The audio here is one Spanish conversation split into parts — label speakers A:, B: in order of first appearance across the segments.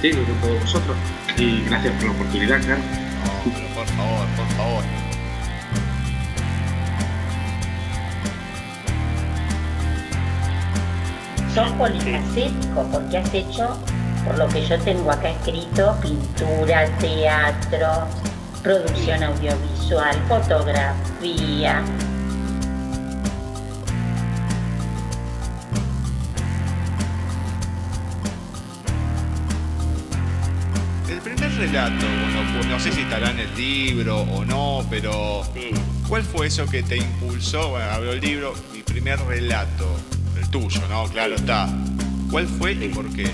A: Contigo y con todos vosotros. Y gracias por la oportunidad, claro.
B: por favor, por favor.
C: Sos polifacético porque has hecho, por lo que yo tengo acá escrito, pintura, teatro, producción audiovisual, fotografía,
B: relato, no sé si estará en el libro o no, pero ¿cuál fue eso que te impulsó? Bueno, abro el libro, mi primer relato, el tuyo, ¿no? Claro está. ¿Cuál fue y por qué?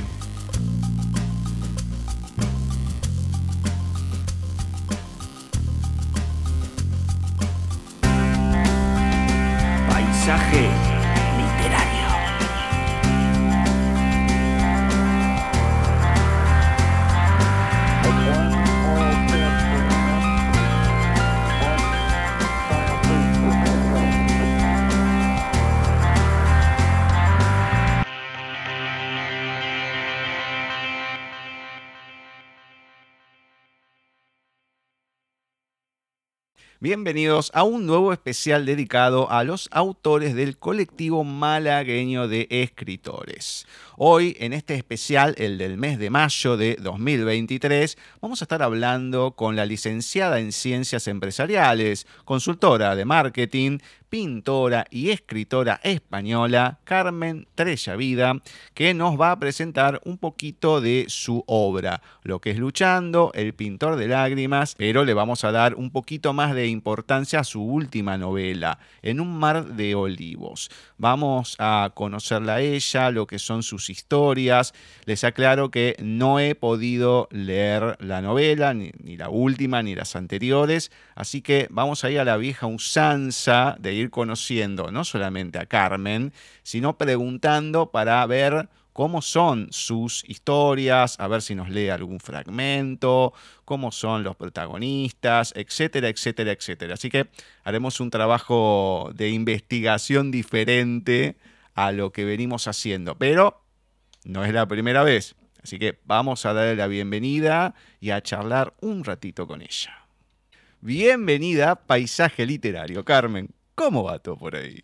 B: Bienvenidos a un nuevo especial dedicado a los autores del colectivo malagueño de escritores. Hoy, en este especial, el del mes de mayo de 2023, vamos a estar hablando con la licenciada en Ciencias Empresariales, consultora de marketing, pintora y escritora española Carmen Vida, que nos va a presentar un poquito de su obra, lo que es Luchando, El pintor de lágrimas, pero le vamos a dar un poquito más de importancia a su última novela, En un mar de olivos. Vamos a conocerla a ella, lo que son sus historias. Les aclaro que no he podido leer la novela, ni, ni la última, ni las anteriores, así que vamos a ir a la vieja usanza de ir conociendo no solamente a Carmen, sino preguntando para ver cómo son sus historias, a ver si nos lee algún fragmento, cómo son los protagonistas, etcétera, etcétera, etcétera. Así que haremos un trabajo de investigación diferente a lo que venimos haciendo, pero no es la primera vez. Así que vamos a darle la bienvenida y a charlar un ratito con ella. Bienvenida Paisaje Literario, Carmen. ¿Cómo va todo por ahí?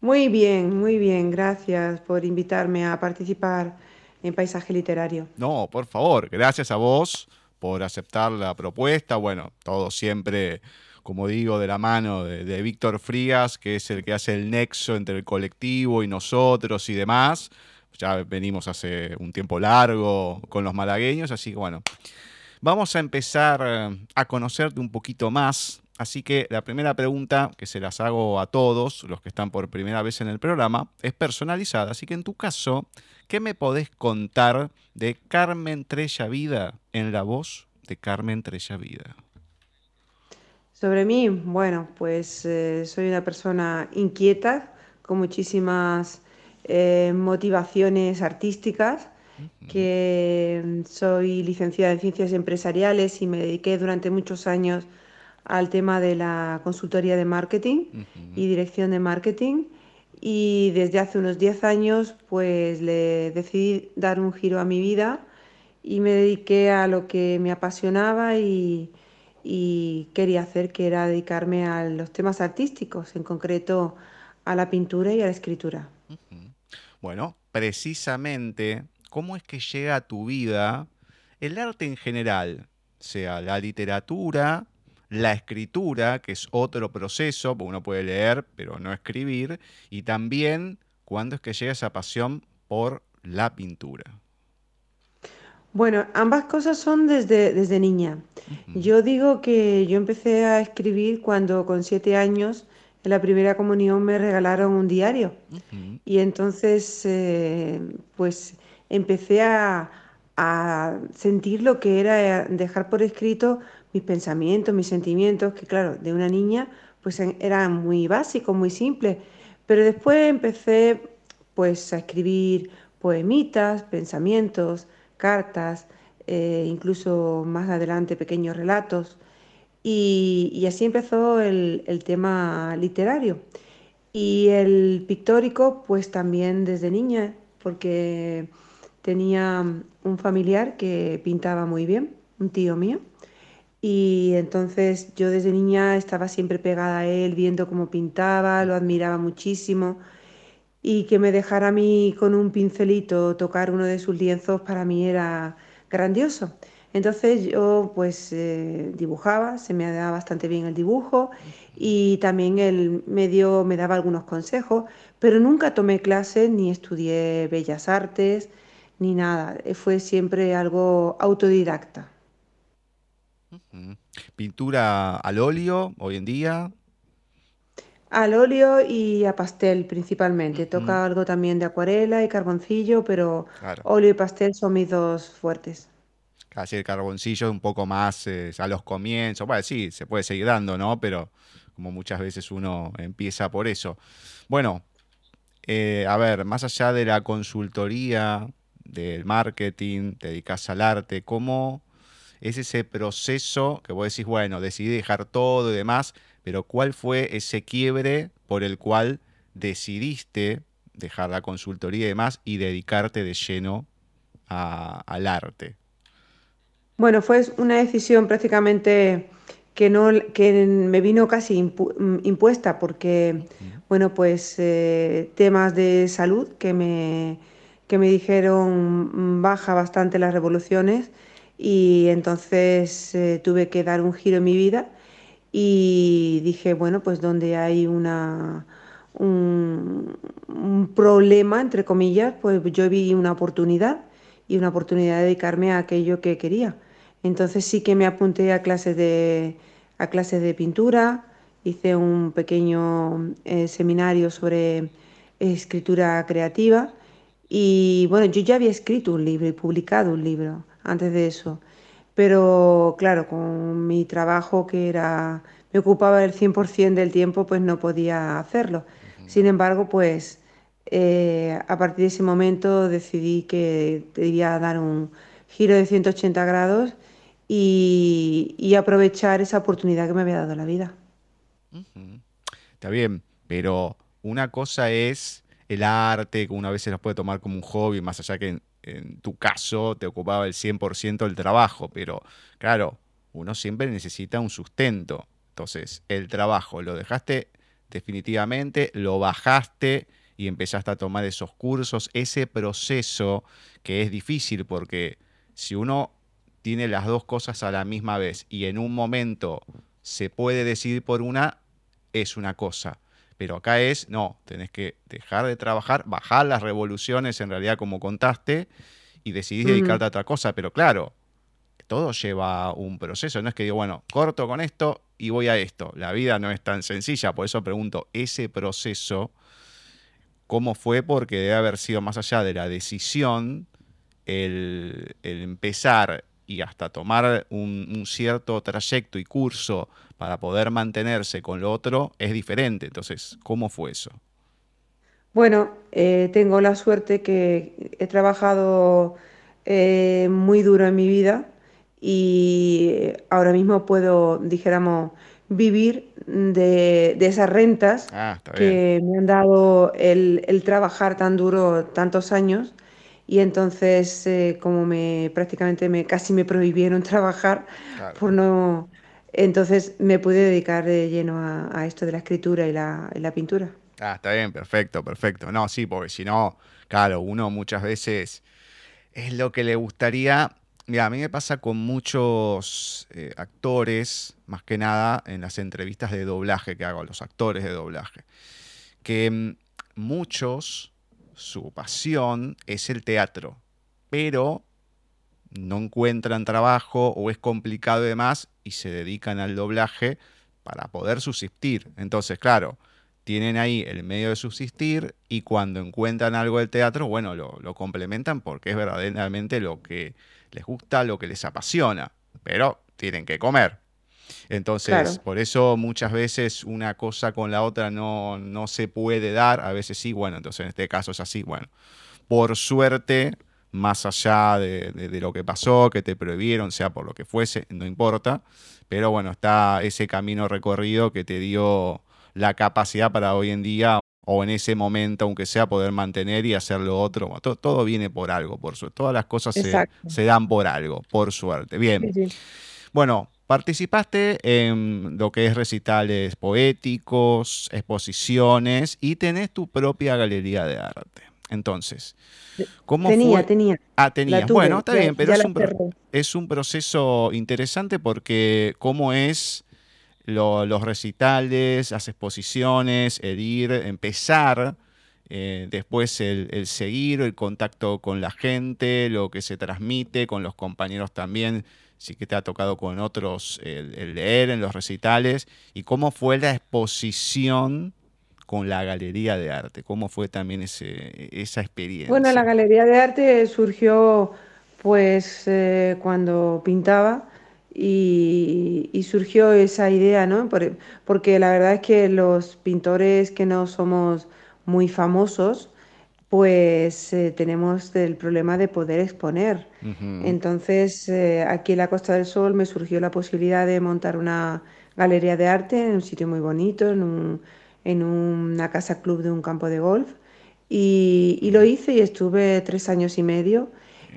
D: Muy bien, muy bien. Gracias por invitarme a participar en Paisaje Literario.
B: No, por favor, gracias a vos por aceptar la propuesta. Bueno, todo siempre, como digo, de la mano de, Víctor Frías, que es el que hace el nexo entre el colectivo y nosotros y demás. Ya venimos hace un tiempo largo con los malagueños, así que bueno, vamos a empezar eh, a conocerte un poquito más. Así que la primera pregunta que se las hago a todos los que están por primera vez en el programa es personalizada. Así que en tu caso, ¿qué me podés contar de Carmen Trella Vida en la voz de Carmen Trella Vida?
D: Sobre mí, bueno, pues eh, soy una persona inquieta, con muchísimas eh, motivaciones artísticas, que soy licenciada en ciencias empresariales y me dediqué durante muchos años al tema de la consultoría de marketing y dirección de marketing y desde hace unos 10 años pues le decidí dar un giro a mi vida y me dediqué a lo que me apasionaba y, quería hacer, que era dedicarme a los temas artísticos, en concreto a la pintura y a la escritura.
B: Bueno, precisamente, ¿cómo es que llega a tu vida el arte en general? Sea la literatura, la escritura, que es otro proceso, porque uno puede leer, pero no escribir, y también cuándo es que llega esa pasión por la pintura.
D: Bueno, ambas cosas son desde, desde niña. Yo digo que yo empecé a escribir cuando con siete años en la primera comunión me regalaron un diario. Y entonces, eh, pues empecé a, a sentir lo que era dejar por escrito mis pensamientos, mis sentimientos, que claro, de una niña pues eran muy básicos, muy simples. Pero después empecé pues a escribir poemitas, pensamientos, cartas, eh, incluso más adelante pequeños relatos. Y, así empezó el, tema literario. Y el pictórico, pues también desde niña, porque tenía un familiar que pintaba muy bien, un tío mío. Y entonces yo desde niña estaba siempre pegada a él, viendo cómo pintaba, lo admiraba muchísimo y que me dejara a mí con un pincelito tocar uno de sus lienzos para mí era grandioso. Entonces yo pues eh, dibujaba, se me daba bastante bien el dibujo y también el medio me daba algunos consejos, pero nunca tomé clases ni estudié bellas artes ni nada, fue siempre algo autodidacta.
B: Pintura al óleo hoy en día.
D: Al óleo y a pastel principalmente. Toca algo también de acuarela y carboncillo, pero óleo y pastel son mis dos fuertes.
B: Casi el carboncillo es un poco más eh, a los comienzos. Bueno, sí, se puede seguir dando, ¿no? Pero como muchas veces uno empieza por eso. Bueno, eh, a ver, más allá de la consultoría, del marketing, te dedicas al arte, ¿cómo es ese proceso que vos decís, bueno, decidí dejar todo y demás? pero ¿cuál fue ese quiebre por el cual decidiste dejar la consultoría y demás y dedicarte de lleno al arte?
D: Bueno, fue una decisión prácticamente que no que me vino casi impuesta porque bueno pues eh, temas de salud que me que me dijeron baja bastante las revoluciones y entonces eh, tuve que dar un giro en mi vida y dije, bueno, pues donde hay una, un, problema, entre comillas, pues yo vi una oportunidad y una oportunidad de dedicarme a aquello que quería. Entonces sí que me apunté a clases de, a clases de pintura, hice un pequeño eh, seminario sobre escritura creativa y bueno, yo ya había escrito un libro y publicado un libro antes de eso pero claro, con mi trabajo que era, me ocupaba el 100% del tiempo, pues no podía hacerlo. Sin embargo, pues eh, a partir de ese momento decidí que debía dar un giro de 180 grados y, aprovechar esa oportunidad que me había dado la vida.
B: Está bien, pero una cosa es el arte, que una vez se nos puede tomar como un hobby, más allá que en tu caso te ocupaba el 100% del trabajo, pero claro, uno siempre necesita un sustento. Entonces, el trabajo lo dejaste definitivamente, lo bajaste y empezaste a tomar esos cursos, ese proceso que es difícil porque si uno tiene las dos cosas a la misma vez y en un momento se puede decidir por una, es una cosa pero acá es, no, tenés que dejar de trabajar, bajar las revoluciones en realidad como contaste y decidís dedicarte a otra cosa. Pero claro, todo lleva un proceso. No es que digo, bueno, corto con esto y voy a esto. La vida no es tan sencilla. Por eso pregunto, ese proceso, ¿cómo fue? Porque debe haber sido más allá de la decisión, el, empezar y hasta tomar un, cierto trayecto y curso para poder mantenerse con lo otro es diferente. Entonces, ¿cómo fue eso?
D: Bueno, eh, tengo la suerte que he trabajado eh, muy duro en mi vida y ahora mismo puedo, dijéramos, vivir de, esas rentas ah, que me han dado el, trabajar tan duro tantos años y entonces eh, como me prácticamente me casi me prohibieron trabajar por no entonces me pude dedicar de lleno a, esto de la escritura y la, pintura.
B: Ah, está bien, perfecto, perfecto. No, sí, porque si no, claro, uno muchas veces es lo que le gustaría. Mira, a mí me pasa con muchos eh, actores, más que nada en las entrevistas de doblaje que hago, los actores de doblaje, que mm, muchos, su pasión es el teatro, pero no encuentran trabajo o es complicado y demás y se dedican al doblaje para poder subsistir. Entonces, claro, tienen ahí el medio de subsistir y cuando encuentran algo del teatro, bueno, lo, complementan porque es verdaderamente lo que les gusta, lo que les apasiona, pero tienen que comer. Entonces, por eso muchas veces una cosa con la otra no, no se puede dar, a veces sí, bueno, entonces en este caso es así, bueno, por suerte, más allá de, de lo que pasó, que te prohibieron, sea por lo que fuese, no importa, pero bueno, está ese camino recorrido que te dio la capacidad para hoy en día o en ese momento, aunque sea, poder mantener y hacer lo otro. todo, viene por algo, por suerte. Todas las cosas se, dan por algo, por suerte. Bien. Bueno, participaste en lo que es recitales poéticos, exposiciones y tenés tu propia galería de arte. Entonces, ¿cómo
D: tenía,
B: fue?
D: Tenía,
B: Ah, tenías. bueno, está bien, pero es un, es un, proceso interesante porque cómo es los recitales, las exposiciones, el ir, empezar, eh, después el, seguir, el contacto con la gente, lo que se transmite, con los compañeros también, sí que te ha tocado con otros el, leer en los recitales, y cómo fue la exposición con la Galería de Arte, cómo fue también ese, esa experiencia.
D: Bueno, la Galería de Arte surgió pues eh, cuando pintaba y, surgió esa idea, ¿no? porque la verdad es que los pintores que no somos muy famosos, pues eh, tenemos el problema de poder exponer. Entonces, eh, aquí en la Costa del Sol me surgió la posibilidad de montar una galería de arte en un sitio muy bonito, en, en una casa club de un campo de golf. Y, y, lo hice y estuve tres años y medio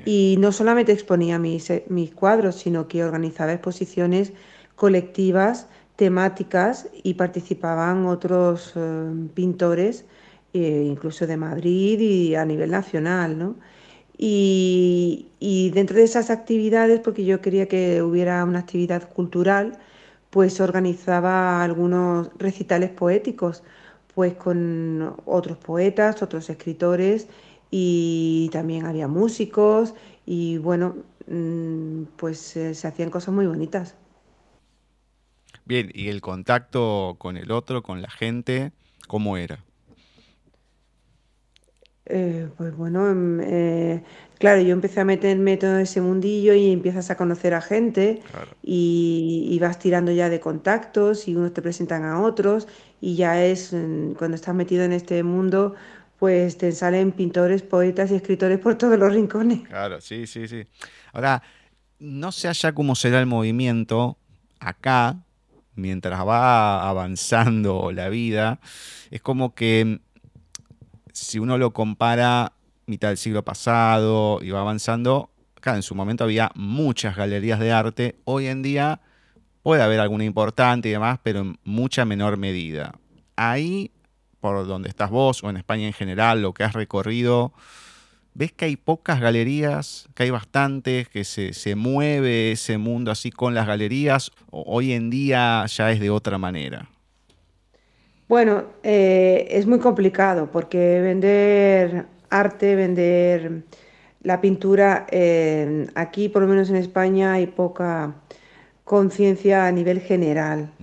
D: y no solamente exponía mis, eh, mis cuadros, sino que organizaba exposiciones colectivas, temáticas y participaban otros eh, pintores, eh, incluso de Madrid y a nivel nacional. ¿no? Y, y, dentro de esas actividades, porque yo quería que hubiera una actividad cultural, pues organizaba algunos recitales poéticos, pues con otros poetas, otros escritores y también había músicos y bueno, mm, pues eh, se hacían cosas muy bonitas.
B: Bien, ¿y el contacto con el otro, con la gente, cómo era?
D: Eh, pues bueno, em, eh, claro, yo empecé a meterme todo ese mundillo y empiezas a conocer a gente y, y, vas tirando ya de contactos y unos te presentan a otros y ya es cuando estás metido en este mundo, pues te salen pintores, poetas y escritores por todos los rincones.
B: Claro, sí, sí, sí. Ahora, no sé allá cómo será el movimiento acá, mientras va avanzando la vida, es como que si uno lo compara mitad del siglo pasado y va avanzando, acá en su momento había muchas galerías de arte, hoy en día puede haber alguna importante y demás, pero en mucha menor medida. Ahí por donde estás vos o en España en general, lo que has recorrido, ves que hay pocas galerías, que hay bastantes, que se, mueve ese mundo así con las galerías, hoy en día ya es de otra manera.
D: Bueno, eh, es muy complicado porque vender arte, vender la pintura, eh, aquí por lo menos en España hay poca conciencia a nivel general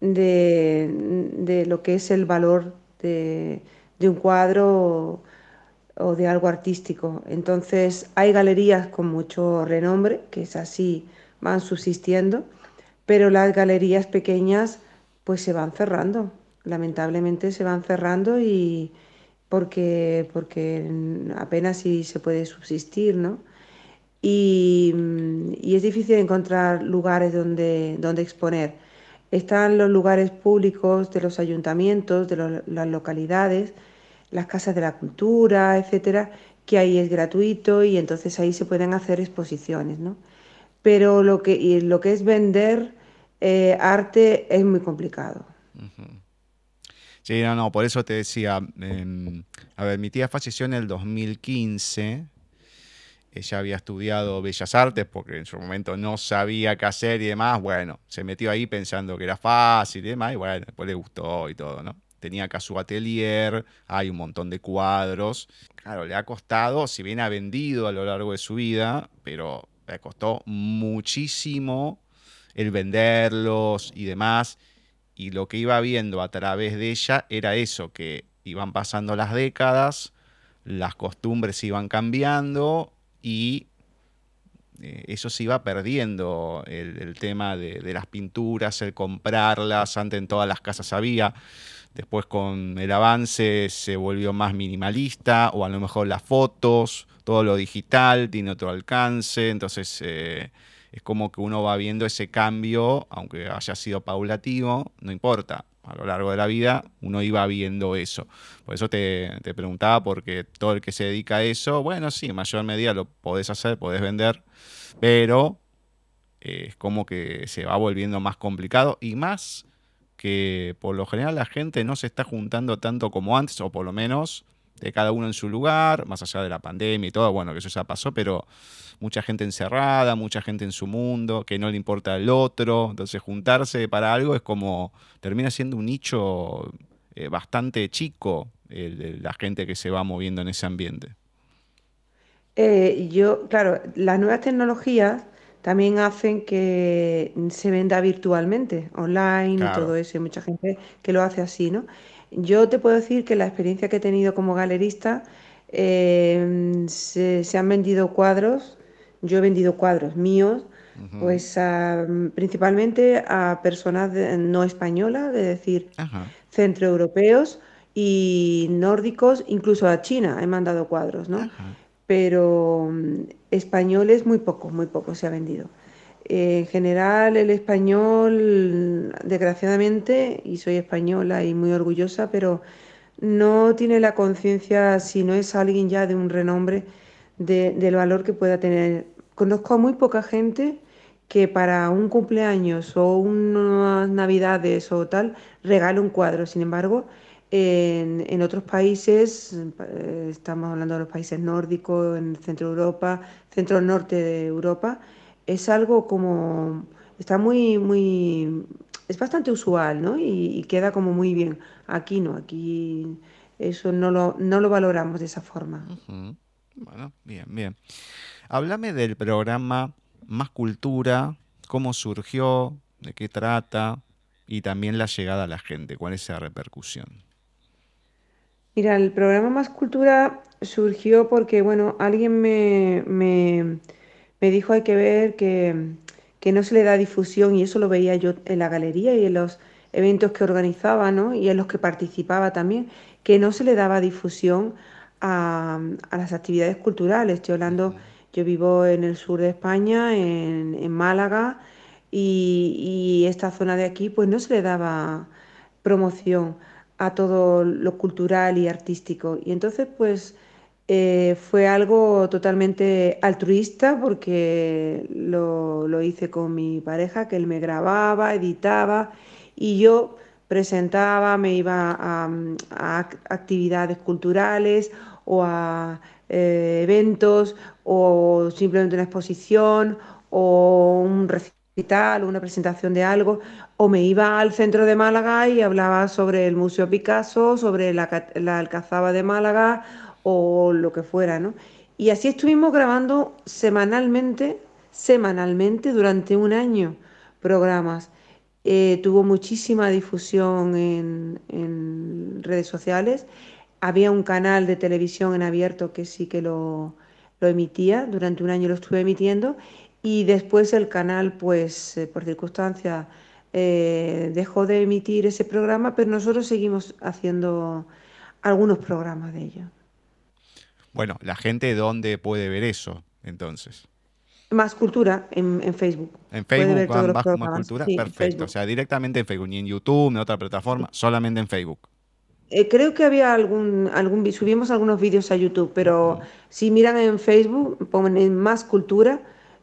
D: de, de, lo que es el valor de, un cuadro o, de algo artístico. Entonces hay galerías con mucho renombre, que es así, van subsistiendo, pero las galerías pequeñas pues se van cerrando, lamentablemente se van cerrando y porque, porque apenas si se puede subsistir, ¿no? Y, y, es difícil encontrar lugares donde, donde exponer. Están los lugares públicos de los ayuntamientos, de las localidades, las casas de la cultura, etcétera, que ahí es gratuito y entonces ahí se pueden hacer exposiciones, ¿no? Pero lo que, lo que es vender eh, arte es muy complicado.
B: Sí, no, no, por eso te decía, em, a ver, mi tía falleció en el 2015, ella había estudiado Bellas Artes porque en su momento no sabía qué hacer y demás, bueno, se metió ahí pensando que era fácil y demás, y bueno, después le gustó y todo, ¿no? Tenía acá su atelier, hay un montón de cuadros, claro, le ha costado, si bien ha vendido a lo largo de su vida, pero le costó muchísimo el venderlos y demás y lo que iba viendo a través de ella era eso, que iban pasando las décadas, las costumbres iban cambiando y eh, eso se iba perdiendo, el, tema de, las pinturas, el comprarlas, antes en todas las casas había, después con el avance se volvió más minimalista, o a lo mejor las fotos, todo lo digital tiene otro alcance, entonces... Eh, es como que uno va viendo ese cambio, aunque haya sido paulatativo, no importa. A lo largo de la vida uno iba viendo eso. Por eso te, preguntaba, porque todo el que se dedica a eso, bueno, sí, en mayor medida lo podés hacer, podés vender, pero eh, es como que se va volviendo más complicado y más que por lo general la gente no se está juntando tanto como antes, o por lo menos de cada uno en su lugar, más allá de la pandemia y todo, bueno, que eso ya pasó, pero mucha gente encerrada, mucha gente en su mundo, que no le importa el otro, entonces juntarse para algo es como, termina siendo un nicho eh, bastante chico la gente que se va moviendo en ese ambiente.
D: Eh, yo, claro, las nuevas tecnologías también hacen que se venda virtualmente, online y todo eso. Hay mucha gente que lo hace así, ¿no? Yo te puedo decir que la experiencia que he tenido como galerista, eh, se, han vendido cuadros, yo he vendido cuadros míos, pues principalmente a personas no españolas, es decir, centroeuropeos y nórdicos, incluso a China he mandado cuadros, ¿no? Pero mm, españoles muy poco, muy poco se ha vendido en general, el español, desgraciadamente, y soy española y muy orgullosa, pero no tiene la conciencia, si no es alguien ya de un renombre, del valor que pueda tener. Conozco a muy poca gente que para un cumpleaños o unas navidades o tal regale un cuadro. Sin embargo, en, en otros países, eh, estamos hablando de los países nórdicos, en Centro Europa, centro norte de Europa, es algo como, está muy, muy, es bastante usual, ¿no? Y, queda como muy bien. Aquí no, aquí eso no lo, no lo valoramos de esa forma.
B: Bueno, bien, bien. Háblame del programa Más Cultura, cómo surgió, de qué trata y también la llegada a la gente, cuál es la repercusión.
D: Mira, el programa Más Cultura surgió porque, bueno, alguien me, me me dijo hay que ver que, no se le da difusión y eso lo veía yo en la galería y en los eventos que organizaba ¿no? y en los que participaba también, que no se le daba difusión a, las actividades culturales. Estoy hablando, yo vivo en el sur de España, en, Málaga, y, y, esta zona de aquí pues no se le daba promoción a todo lo cultural y artístico. Y entonces pues eh, fue algo totalmente altruista porque lo, hice con mi pareja, que él me grababa, editaba y yo presentaba, me iba a, actividades culturales o a eh, eventos o simplemente una exposición o un recital o una presentación de algo o me iba al centro de Málaga y hablaba sobre el Museo Picasso, sobre la, la Alcazaba de Málaga o lo que fuera, ¿no? Y así estuvimos grabando semanalmente, semanalmente durante un año programas. Eh, tuvo muchísima difusión en, redes sociales. Había un canal de televisión en abierto que sí que lo, emitía, durante un año lo estuve emitiendo y después el canal, pues eh, por circunstancias, eh, dejó de emitir ese programa, pero nosotros seguimos haciendo algunos programas de ello.
B: Bueno, la gente dónde puede ver eso, entonces.
D: Más Cultura en, Facebook.
B: En Facebook, más, Cultura, perfecto. O sea, directamente en Facebook, ni en YouTube, ni en otra plataforma, solamente en Facebook.
D: Eh, creo que había algún, algún, subimos algunos vídeos a YouTube, pero si miran en Facebook, ponen Más Cultura,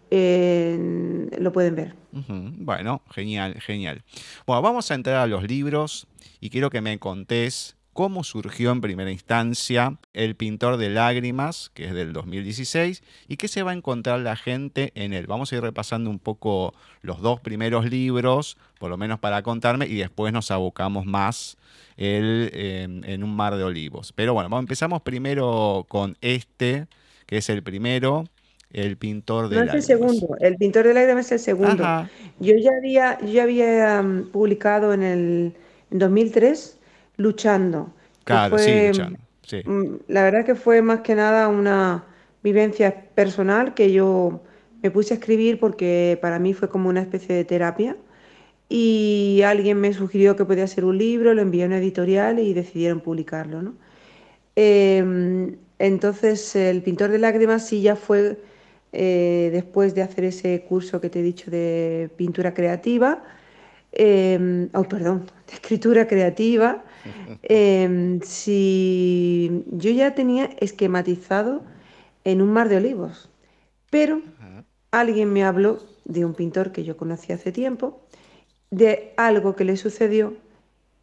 D: eh, lo pueden ver.
B: Bueno, genial, genial. Bueno, vamos a entrar a los libros y quiero que me contés cómo surgió en primera instancia El pintor de lágrimas, que es del 2016, y qué se va a encontrar la gente en él. Vamos a ir repasando un poco los dos primeros libros, por lo menos para contarme, y después nos abocamos más el, eh, en un mar de olivos. Pero bueno, vamos, empezamos primero con este, que es el primero, El pintor de
D: No es el segundo, el pintor de lágrimas es el segundo.
B: Ajá.
D: Yo ya había, yo ya había mm, publicado en el en 2003 Luchando,
B: Claro, sí, luchando. Sí.
D: mm, la verdad que fue más que nada una vivencia personal que yo me puse a escribir porque para mí fue como una especie de terapia y alguien me sugirió que podía ser un libro, lo envié a una editorial y decidieron publicarlo, ¿no? Eh, entonces, el pintor de lágrimas sí ya fue eh, después de hacer ese curso que te he dicho de pintura creativa, eh, oh, perdón, de escritura creativa. Eh, sí, yo ya tenía esquematizado en un mar de olivos, pero alguien me habló de un pintor que yo conocí hace tiempo, de algo que le sucedió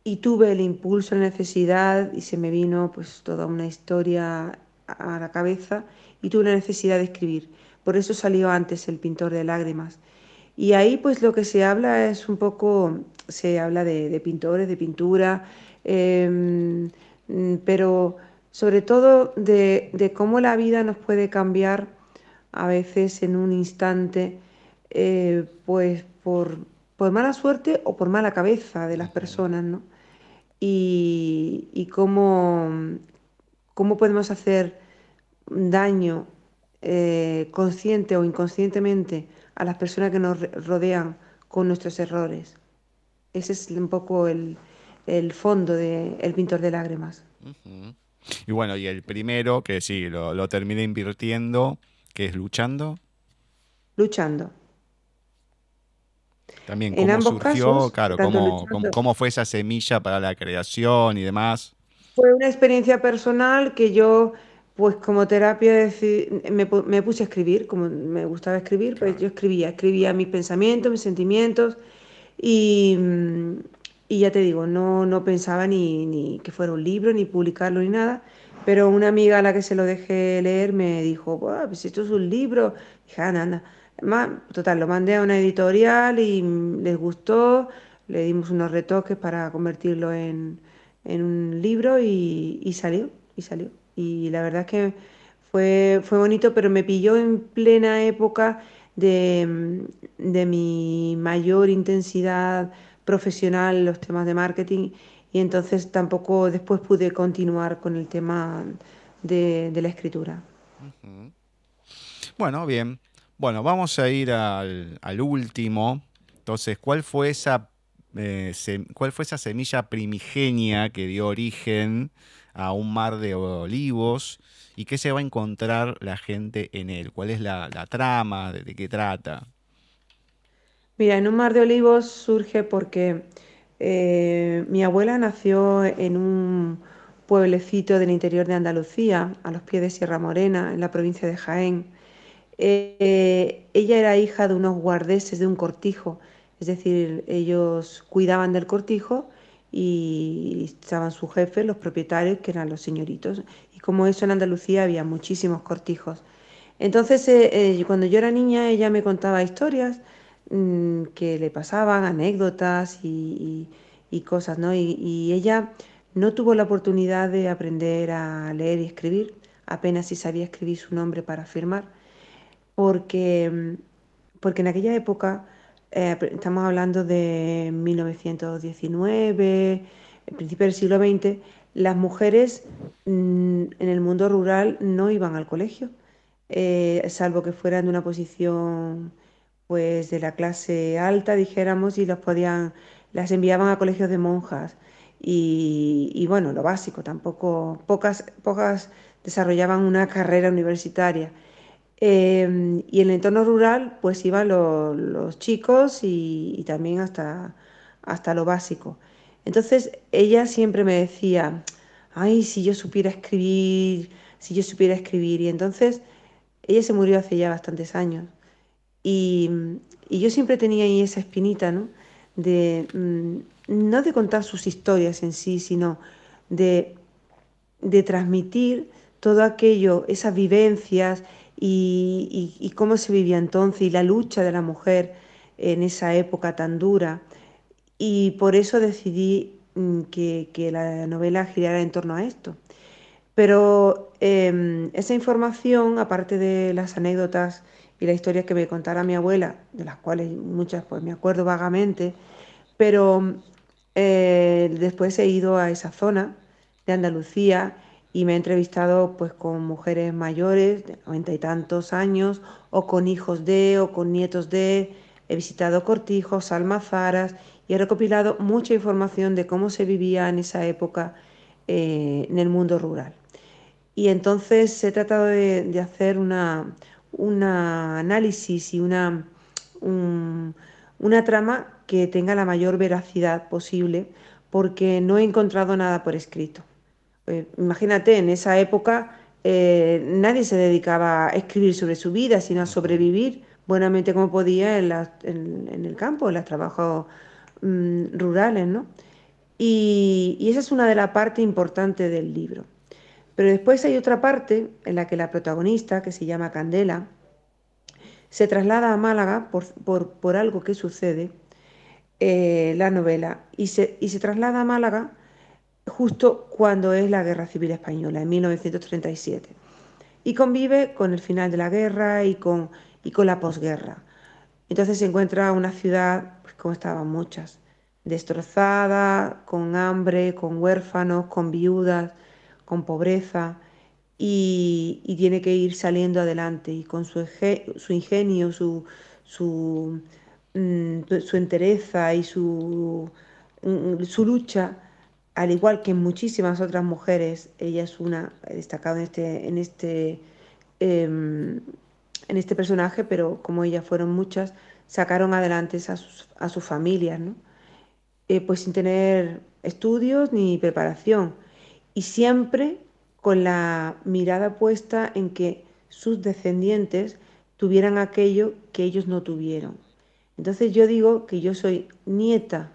D: y tuve el impulso, la necesidad y se me vino pues toda una historia a la cabeza y tuve la necesidad de escribir. Por eso salió antes el pintor de lágrimas. Y ahí pues lo que se habla es un poco, se habla de, de pintores, de pintura, em, pero sobre todo de, de cómo la vida nos puede cambiar a veces en un instante, eh, pues por, por mala suerte o por mala cabeza de las personas, ¿no? Y, y cómo, cómo podemos hacer daño eh, consciente o inconscientemente a las personas que nos rodean con nuestros errores. Ese es un poco el, el fondo de El pintor de lágrimas.
B: Y bueno, y el primero, que sí, lo, lo terminé invirtiendo, que es luchando.
D: Luchando.
B: También
D: En
B: cómo
D: ambos
B: surgió,
D: casos,
B: claro, cómo, cómo, cómo fue esa semilla para la creación y demás.
D: Fue una experiencia personal que yo, pues como terapia, me, me puse a escribir, como me gustaba escribir, pues
B: Claro.
D: yo escribía, escribía mis pensamientos, mis sentimientos y, mm, y ya te digo, no, no pensaba ni, ni que fuera un libro, ni publicarlo, ni nada, pero una amiga a la que se lo dejé leer me dijo, "Buah, pues esto es un libro. Dije, anda, anda. Ma- Total, lo mandé a una editorial y mm, les gustó, le dimos unos retoques para convertirlo en, en un libro y, y salió, y salió. Y la verdad es que fue, fue bonito, pero me pilló en plena época de, mm, de mi mayor intensidad profesional los temas de marketing y entonces tampoco después pude continuar con el tema de, la escritura.
B: Bueno, bien. Bueno, vamos a ir al, último. Entonces, ¿cuál fue esa, eh, cuál fue esa semilla primigenia que dio origen a un mar de olivos? ¿Y qué se va a encontrar la gente en él? ¿Cuál es la, trama? ¿De, de qué trata?
D: Mira, en un mar de olivos surge porque eh, mi abuela nació en un pueblecito del interior de Andalucía, a los pies de Sierra Morena, en la provincia de Jaén. Eh, ella era hija de unos guardeses de un cortijo, es decir, ellos cuidaban del cortijo y estaban sus jefes, los propietarios, que eran los señoritos. Y como eso en Andalucía había muchísimos cortijos. Entonces, eh, eh, cuando yo era niña, ella me contaba historias mm, que le pasaban, anécdotas y, cosas, ¿no? Y, y ella no tuvo la oportunidad de aprender a leer y escribir, apenas si sabía escribir su nombre para firmar, porque, mm, porque en aquella época, eh, estamos hablando de 1919, el principio del siglo XX, las mujeres mm, en el mundo rural no iban al colegio, eh, salvo que fueran de una posición pues de la clase alta, dijéramos, y los podían, las enviaban a colegios de monjas. Y, y bueno, lo básico, tampoco, pocas, pocas desarrollaban una carrera universitaria. Eh, y en el entorno rural, pues iban lo- los chicos y, y también hasta, hasta lo básico. Entonces, ella siempre me decía, ay, si yo supiera escribir, si yo supiera escribir. Y entonces, ella se murió hace ya bastantes años. Y, yo siempre tenía ahí esa espinita, ¿no? De, mm, no de contar sus historias en sí, sino de, de transmitir todo aquello, esas vivencias y, cómo se vivía entonces y la lucha de la mujer en esa época tan dura. Y por eso decidí mm, que, la novela girara en torno a esto. Pero em, esa información, aparte de las anécdotas y la historia que me contara mi abuela, de las cuales muchas pues me acuerdo vagamente, pero eh, después he ido a esa zona de Andalucía y me he entrevistado pues con mujeres mayores de noventa y tantos años o con hijos de o con nietos de he visitado cortijos, almazaras y he recopilado mucha información de cómo se vivía en esa época eh, en el mundo rural. Y entonces he tratado de, hacer una, análisis y una, una trama que tenga la mayor veracidad posible porque no he encontrado nada por escrito. Eh, imagínate, en esa época eh, nadie se dedicaba a escribir sobre su vida, sino a sobrevivir buenamente como podía en, el campo, en los trabajos mm, rurales, ¿no? Y, esa es una de las partes importantes del libro. Pero después hay otra parte en la que la protagonista, que se llama Candela, se traslada a Málaga por, algo que sucede, eh, la novela, y se, y se traslada a Málaga justo cuando es la Guerra Civil Española, en 1937. Y convive con el final de la guerra y con, y con la posguerra. Entonces se encuentra una ciudad, pues, como estaban muchas, destrozada, con hambre, con huérfanos, con viudas, con pobreza, y, tiene que ir saliendo adelante. Y con su, su ingenio, su, su, mm, su entereza y su, mm, su lucha, al igual que muchísimas otras mujeres, ella es una destacada en este, en este, em, en este personaje, pero como ella fueron muchas, sacaron adelante a sus, a sus familias, ¿no? Eh, pues sin tener estudios ni preparación, y siempre con la mirada puesta en que sus descendientes tuvieran aquello que ellos no tuvieron. Entonces yo digo que yo soy nieta,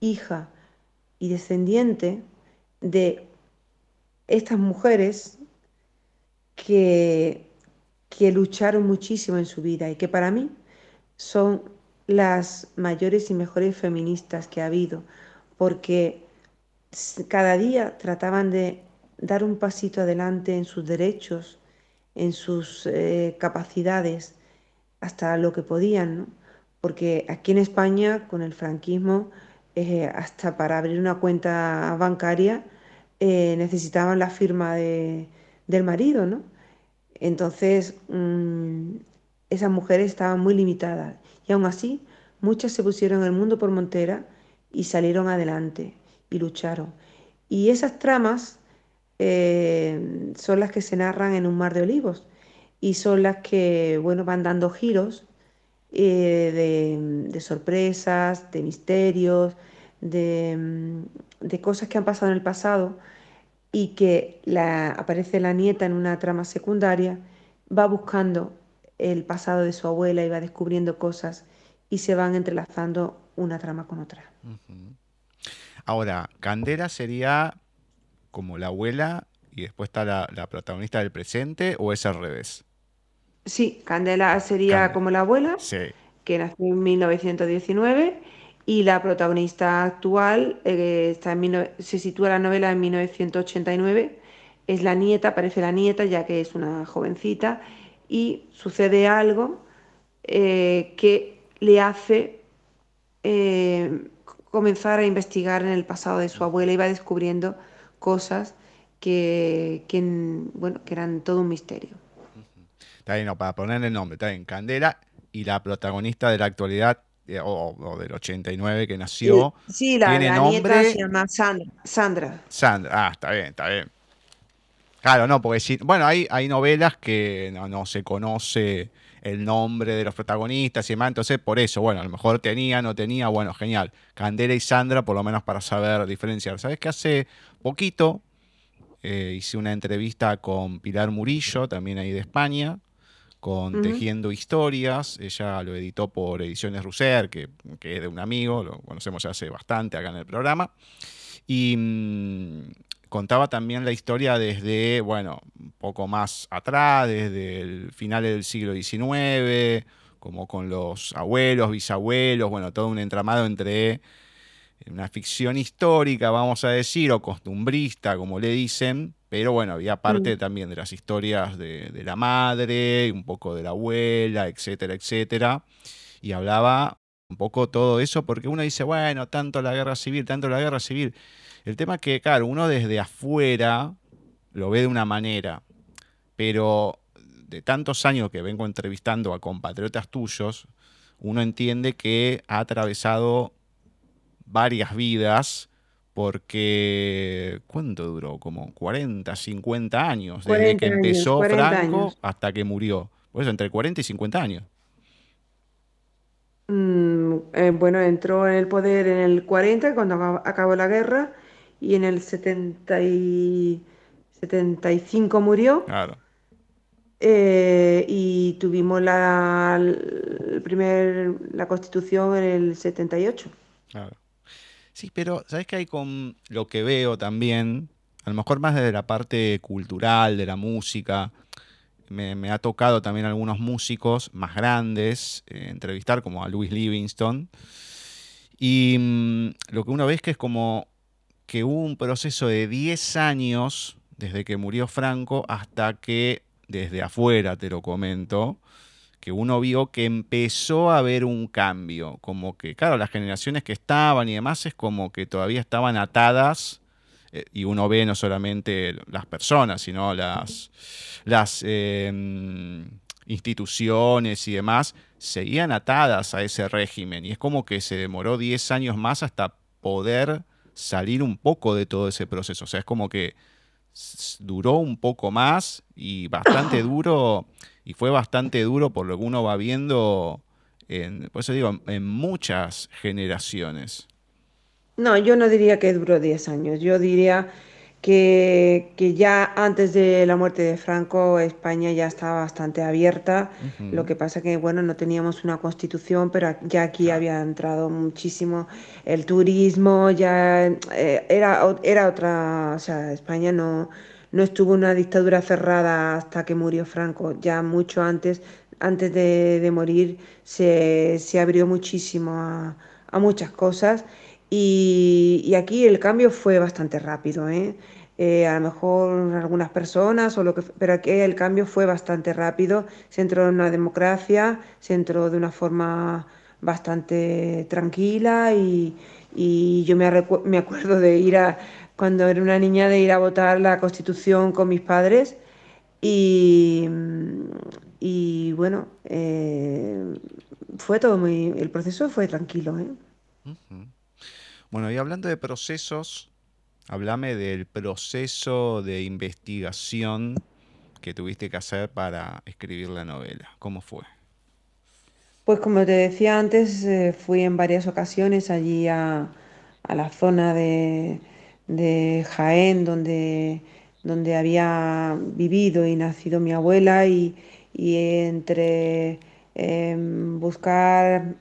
D: hija, y descendiente de estas mujeres que, que lucharon muchísimo en su vida y que para mí son las mayores y mejores feministas que ha habido, porque cada día trataban de dar un pasito adelante en sus derechos, en sus eh, capacidades, hasta lo que podían, porque aquí en España, con el franquismo, eh, hasta para abrir una cuenta bancaria eh, necesitaban la firma de, del marido, ¿no? Entonces, mm, esas mujeres estaban muy limitadas y aún así muchas se pusieron en el mundo por montera y salieron adelante y lucharon. Y esas tramas eh, son las que se narran en un mar de olivos y son las que, bueno, van dando giros eh, de, sorpresas, de misterios, de, cosas que han pasado en el pasado y que la, aparece la nieta en una trama secundaria, va buscando el pasado de su abuela y va descubriendo cosas y se van entrelazando una trama con otra.
B: Ahora, Candela sería como la abuela y después está la, protagonista del presente o es al revés?
D: Sí, Candela sería como la abuela, que nació en 1919, y la protagonista actual eh, está en se sitúa la novela en 1989, es la nieta, parece la nieta, ya que es una jovencita, y sucede algo eh, que le hace eh, comenzar a investigar en el pasado de su abuela y va descubriendo cosas que, bueno, que eran todo un misterio.
B: Está bien, para ponerle el nombre, está bien, Candela y la protagonista de la actualidad eh, o, del 89 que nació.
D: Sí, la, tiene nombre... se llama Sandra.
B: Sandra. ah, está bien, está bien. Claro, no, porque si, bueno, hay, hay novelas que no, no, se conoce el nombre de los protagonistas y demás, entonces por eso, bueno, a lo mejor tenía, no tenía, bueno, genial. Candela y Sandra, por lo menos para saber diferenciar. ¿Sabes que hace poquito eh, hice una entrevista con Pilar Murillo, también ahí de España, con Tejiendo Historias. Ella lo editó por Ediciones Russer, que, es de un amigo, lo conocemos ya hace bastante acá en el programa. Y mm, contaba también la historia desde, bueno, un poco más atrás, desde el final del siglo XIX, como con los abuelos, bisabuelos, bueno, todo un entramado entre una ficción histórica, vamos a decir, o costumbrista, como le dicen, pero bueno, había parte mm. también de las historias de, la madre, un poco de la abuela, etcétera, etcétera. Y hablaba un poco todo eso, porque uno dice, bueno, tanto la guerra civil, tanto la guerra civil. El tema es que, claro, uno desde afuera lo ve de una manera, pero de tantos años que vengo entrevistando a compatriotas tuyos, uno entiende que ha atravesado varias vidas porque ¿cuánto duró? Como 40, 50 años, desde que empezó Franco hasta que murió. Por eso, entre 40 y 50 años.
D: Mm, eh, bueno, entró en el poder en el 40, cuando acabó la guerra, y en el 70 y 75 murió.
B: Claro.
D: Eh, y tuvimos la, el primer, la constitución en el 78.
B: Claro. Sí, pero ¿sabes qué hay con lo que veo también? A lo mejor más desde la parte cultural, de la música. Me, ha tocado también algunos músicos más grandes eh, entrevistar, como a Louis Livingston. Y mm, lo que uno ve es que es como que hubo un proceso de 10 años desde que murió Franco hasta que, desde afuera te lo comento, que uno vio que empezó a haber un cambio, como que, claro, las generaciones que estaban y demás es como que todavía estaban atadas, eh, y uno ve no solamente las personas, sino las, las em, instituciones y demás, seguían atadas a ese régimen, y es como que se demoró 10 años más hasta poder salir un poco de todo ese proceso, o sea, es como que duró un poco más y bastante duro y fue bastante duro por lo que uno va viendo, en, por eso digo, en muchas generaciones.
D: No, yo no diría que duró 10 años, yo diría que, ya antes de la muerte de Franco España ya estaba bastante abierta, lo que pasa que bueno, no teníamos una constitución, pero ya aquí había entrado muchísimo el turismo, ya eh, era, era otra, o sea, España no, no estuvo una dictadura cerrada hasta que murió Franco, ya mucho antes, antes de, morir, se, abrió muchísimo a, muchas cosas y, aquí el cambio fue bastante rápido, ¿eh? Eh, a lo mejor algunas personas, o lo que, pero aquí el cambio fue bastante rápido, se entró en una democracia, se entró de una forma bastante tranquila y, yo me, me acuerdo de ir a, cuando era una niña de ir a votar la Constitución con mis padres y, y bueno, eh, fue todo muy, el proceso fue tranquilo. ¿eh?
B: Bueno, y hablando de procesos, háblame del proceso de investigación que tuviste que hacer para escribir la novela. ¿Cómo fue?
D: Pues como te decía antes, eh, fui en varias ocasiones allí a la zona de, Jaén, donde, donde había vivido y nacido mi abuela, y, entre em, buscar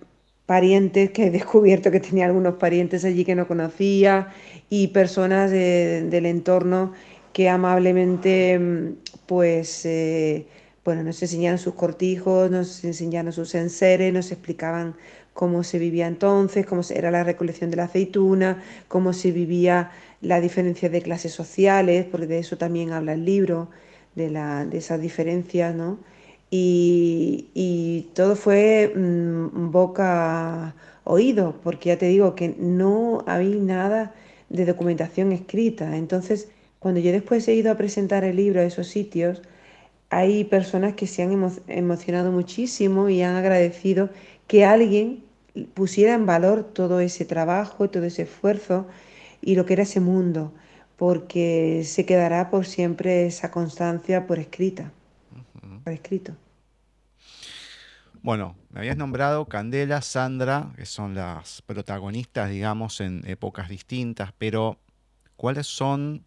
D: parientes, que he descubierto que tenía algunos parientes allí que no conocía, y personas del entorno que amablemente em, pues eh, bueno, nos enseñaron sus cortijos, nos enseñaron sus enseres, nos explicaban cómo se vivía entonces, cómo era la recolección de la aceituna, cómo se vivía la diferencia de clases sociales, porque de eso también habla el libro, de, la, de esas diferencias, ¿no? Y, todo fue mm, boca oído, porque ya te digo que no había nada de documentación escrita. Entonces, cuando yo después he ido a presentar el libro a esos sitios, hay personas que se han emocionado muchísimo y han agradecido que alguien pusiera en valor todo ese trabajo, todo ese esfuerzo y lo que era ese mundo, porque se quedará por siempre esa constancia por escrita, por escrito.
B: Bueno, me habías nombrado Candela, Sandra, que son las protagonistas, digamos, en épocas distintas, pero ¿cuáles son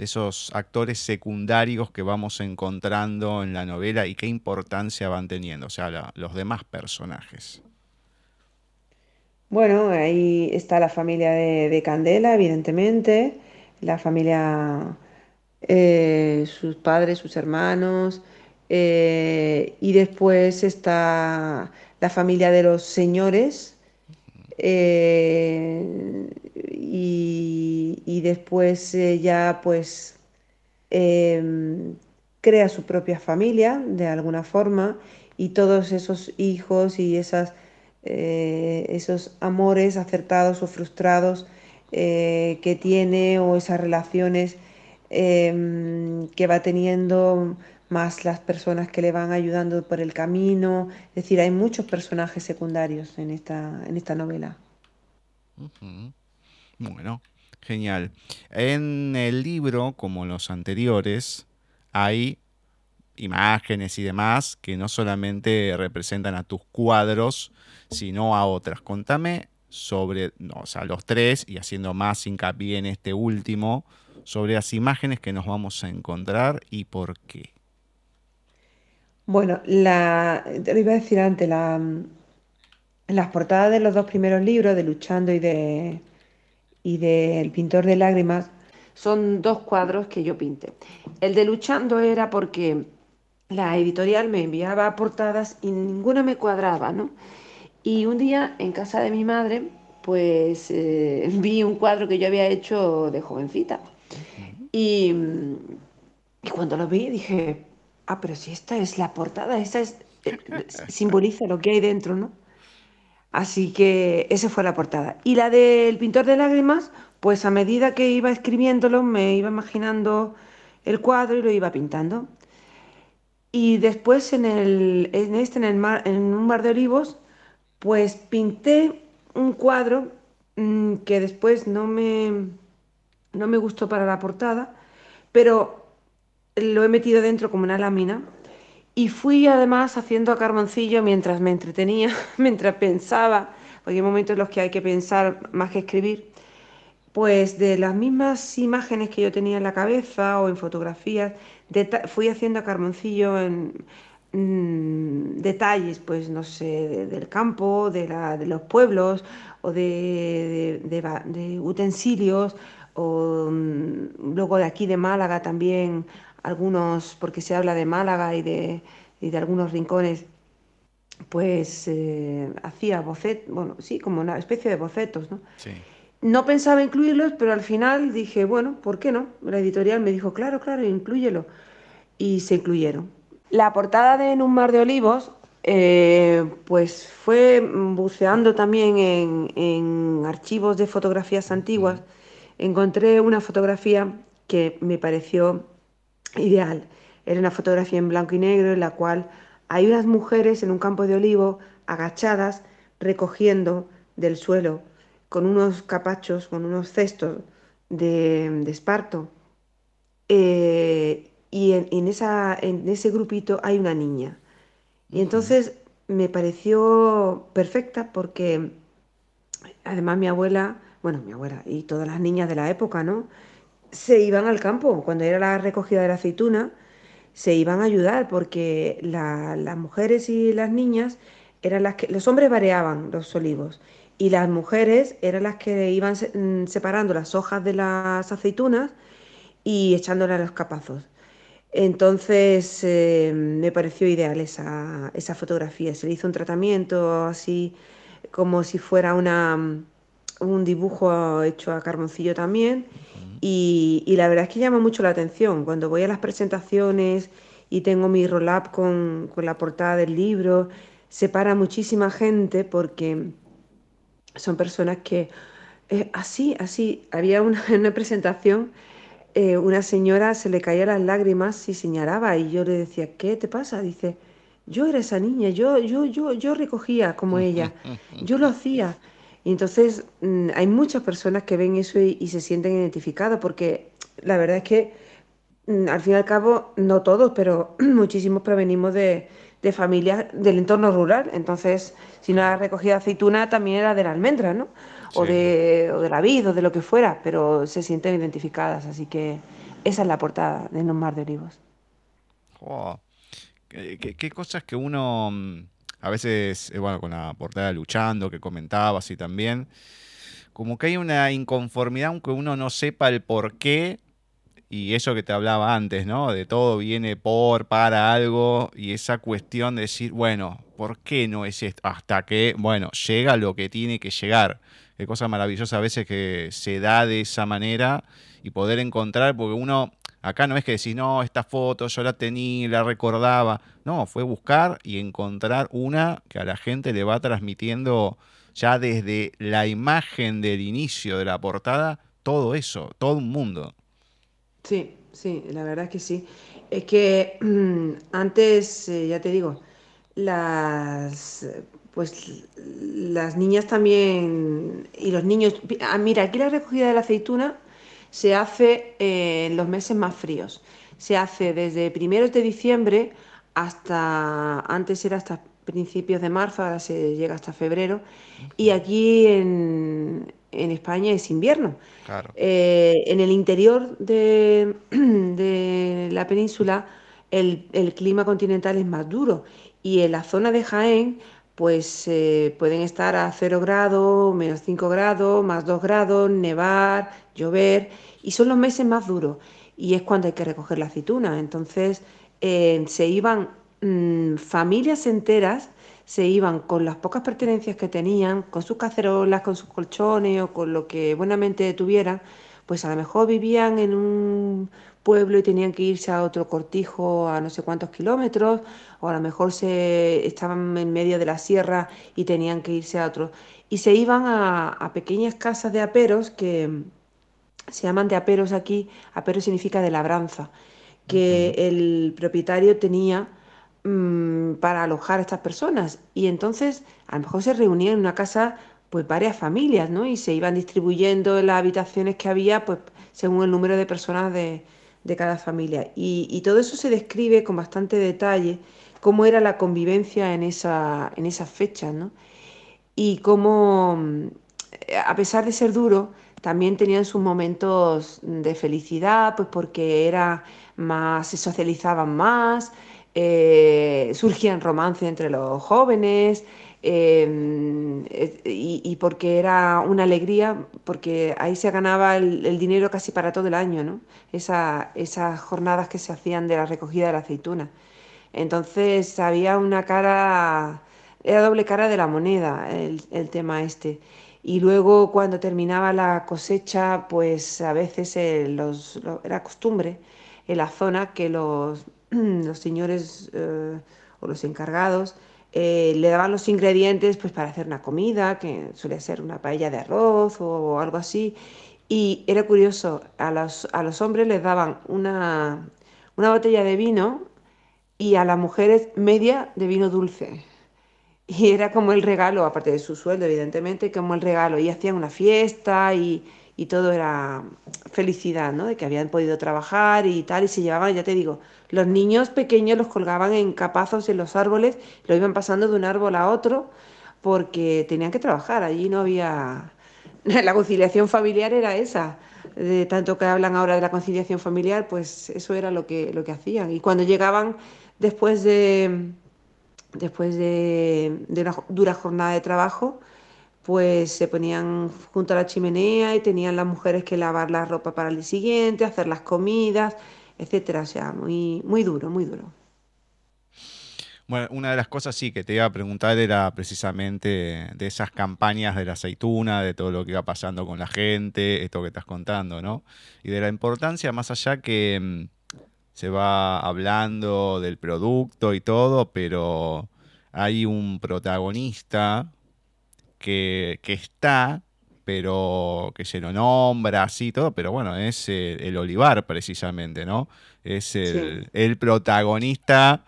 B: esos actores secundarios que vamos encontrando en la novela y qué importancia van teniendo, o sea, los demás personajes.
D: Bueno, ahí está la familia de, Candela, evidentemente, la familia, eh, sus padres, sus hermanos, eh, y después está la familia de los señores, eh, y, después ya pues em, crea su propia familia de alguna forma y todos esos hijos y esas eh, esos amores acertados o frustrados que tiene o esas relaciones em, que va teniendo más las personas que le van ayudando por el camino. Es decir, hay muchos personajes secundarios en esta, en esta novela.
B: Bueno, genial. En el libro, como los anteriores, hay imágenes y demás que no solamente representan a tus cuadros, sino a otras. Contame sobre, o sea, los tres y haciendo más hincapié en este último, sobre las imágenes que nos vamos a encontrar y por qué.
D: Bueno, la, te lo iba a decir antes, la, las portadas de los dos primeros libros, de Luchando y de y de El pintor de lágrimas, son dos cuadros que yo pinté. El de Luchando era porque la editorial me enviaba portadas y ninguna me cuadraba, ¿no? Y un día en casa de mi madre, pues eh, vi un cuadro que yo había hecho de jovencita. Y, y, cuando lo vi dije, ah, pero si esta es la portada, esta es, eh, simboliza lo que hay dentro, ¿no? Así que esa fue la portada. Y la del pintor de lágrimas, pues a medida que iba escribiéndolo, me iba imaginando el cuadro y lo iba pintando. Y después en, el, en este, en, el mar, en un mar de olivos, pues pinté un cuadro mm, que después no me, no me gustó para la portada, pero lo he metido dentro como una lámina y fui además haciendo a carboncillo mientras me entretenía, mientras pensaba, porque hay momentos en los que hay que pensar más que escribir, pues de las mismas imágenes que yo tenía en la cabeza o en fotografías, fui haciendo a carboncillo en mm, detalles, pues no sé, del campo, de, los pueblos o de, utensilios, o mm, luego de aquí de Málaga también algunos, porque se habla de Málaga y de, de algunos rincones, pues eh, hacía bocetos, bueno, sí, como una especie de bocetos, ¿no? No pensaba incluirlos, pero al final dije, bueno, ¿por qué no? La editorial me dijo, claro, claro, inclúyelo. Y se incluyeron. La portada de En un mar de olivos, eh, pues fue buceando también en, en archivos de fotografías antiguas. Encontré una fotografía que me pareció ideal. Era una fotografía en blanco y negro en la cual hay unas mujeres en un campo de olivo agachadas recogiendo del suelo con unos capachos, con unos cestos de, esparto. Eh, y en, esa, en ese grupito hay una niña. Y entonces me pareció perfecta porque además mi abuela, bueno, mi abuela y todas las niñas de la época, ¿no? Se iban al campo. Cuando era la recogida de la aceituna, se iban a ayudar porque las mujeres y las niñas eran las que. Los hombres variaban los olivos y las mujeres eran las que iban mm, separando las hojas de las aceitunas y echándolas a los capazos. Entonces eh, me pareció ideal esa, esa, fotografía. Se le hizo un tratamiento así como si fuera una, un dibujo hecho a carboncillo también y, la verdad es que llama mucho la atención. Cuando voy a las presentaciones y tengo mi roll-up con, la portada del libro, se para muchísima gente porque son personas que eh, así, así, había una, una presentación, eh, una señora se le caía las lágrimas y señalaba y yo le decía, ¿qué te pasa? Dice, yo era esa niña, yo, yo, yo, yo recogía como ella, yo lo hacía. Y entonces mm, hay muchas personas que ven eso y, se sienten identificados, porque la verdad es que mm, al fin y al cabo, no todos, pero muchísimos provenimos de, familias del entorno rural. Entonces, si no la recogida de aceituna, también era de la almendra, ¿no? O, de, o de la vid o de lo que fuera, pero se sienten identificadas. Así que esa es la portada de No Mar de Olivos.
B: ¿Qué, cosas que uno mm, a veces, eh, bueno, con la portada luchando que comentabas y también, como que hay una inconformidad aunque uno no sepa el por qué y eso que te hablaba antes, ¿no? De todo viene por, para algo y esa cuestión de decir, bueno, ¿por qué no es esto? Hasta que, bueno, llega lo que tiene que llegar. Qué cosa maravillosa a veces que se da de esa manera y poder encontrar, porque uno, acá no es que decir, no, esta foto yo la tenía, la recordaba. No, fue buscar y encontrar una que a la gente le va transmitiendo ya desde la imagen del inicio de la portada, todo eso, todo un mundo.
D: Sí, sí, la verdad es que sí. Es que antes, eh, ya te digo, las pues las niñas también y los niños. Ah, mira, aquí la recogida de la aceituna se hace en los meses más fríos. Se hace desde primeros de diciembre hasta antes era hasta principios de marzo, ahora se llega hasta febrero. Y aquí en, en España es invierno. Eh, en el interior de, la península el, clima continental es más duro y en la zona de Jaén pues eh, pueden estar a 0 grados, menos 5 grados, más 2 grados, nevar, llover y son los meses más duros y es cuando hay que recoger la aceituna. Entonces eh, se iban mm, familias enteras se iban con las pocas pertenencias que tenían, con sus cacerolas, con sus colchones o con lo que buenamente tuvieran, pues a lo mejor vivían en un pueblo y tenían que irse a otro cortijo a no sé cuántos kilómetros, o a lo mejor se estaban en medio de la sierra y tenían que irse a otro. Y se iban a, pequeñas casas de aperos que se llaman de aperos aquí, apero significa de labranza, que el propietario tenía Mm, para alojar a estas personas. Y entonces a lo mejor se reunían en una casa pues varias familias, ¿no? Y se iban distribuyendo las habitaciones que había, pues según el número de personas de, cada familia. Y, todo eso se describe con bastante detalle, cómo era la convivencia en, esa, en esas fechas, ¿no? Y cómo, mm, a pesar de ser duro, también tenían sus momentos de felicidad, pues porque era más, se socializaban más, eh, surgían romances entre los jóvenes em, y, porque era una alegría, porque ahí se ganaba el, dinero casi para todo el año, ¿no? esas jornadas que se hacían de la recogida de la aceituna. Entonces había una cara, era doble cara de la moneda el, tema este. Y luego cuando terminaba la cosecha, pues a veces eh, los, era costumbre en la zona que los los señores eh, o los encargados eh, le daban los ingredientes pues, para hacer una comida, que suele ser una paella de arroz o, algo así. Y era curioso, a los, a los hombres les daban una, una botella de vino y a las mujeres media de vino dulce. Y era como el regalo, aparte de su sueldo, evidentemente, como el regalo. Y hacían una fiesta y, y todo era felicidad, ¿no? De que habían podido trabajar y tal, y se llevaban, ya te digo, los niños pequeños los colgaban en capazos en los árboles, lo iban pasando de un árbol a otro, porque tenían que trabajar, allí no había... La conciliación familiar era esa, de tanto que hablan ahora de la conciliación familiar, pues eso era lo que, lo que hacían. Y cuando llegaban después de, después de, de una dura jornada de trabajo, pues se ponían junto a la chimenea y tenían las mujeres que lavar la ropa para el día siguiente, hacer las comidas, etcétera. O sea, muy, muy duro, muy duro.
B: Bueno, una de las cosas sí que te iba a preguntar era precisamente de esas campañas de la aceituna, de todo lo que iba pasando con la gente, esto que estás contando, ¿no? Y de la importancia, más allá que mm, se va hablando del producto y todo, pero hay un protagonista que, está, pero que se lo nombra así todo, pero bueno, es el, olivar precisamente, ¿no? Es el, protagonista,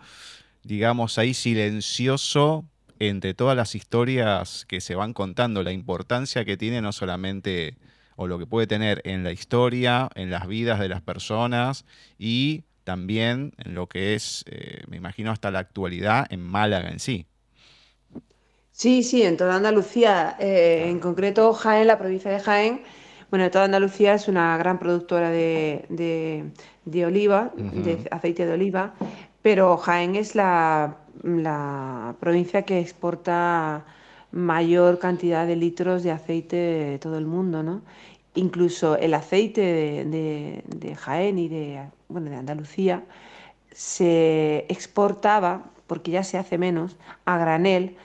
B: digamos ahí silencioso entre todas las historias que se van contando, la importancia que tiene no solamente o lo que puede tener en la historia, en las vidas de las personas y también en lo que es, eh, me imagino, hasta la actualidad en Málaga en sí.
D: Sí, sí, en toda Andalucía, eh, en concreto Jaén, la provincia de Jaén, Bueno, toda Andalucía es una gran productora de, de, oliva, de aceite de oliva, pero Jaén es la, la provincia que exporta mayor cantidad de litros de aceite de todo el mundo, ¿no? Incluso el aceite de, de, Jaén y de, bueno, de Andalucía se exportaba, porque ya se hace menos, a granel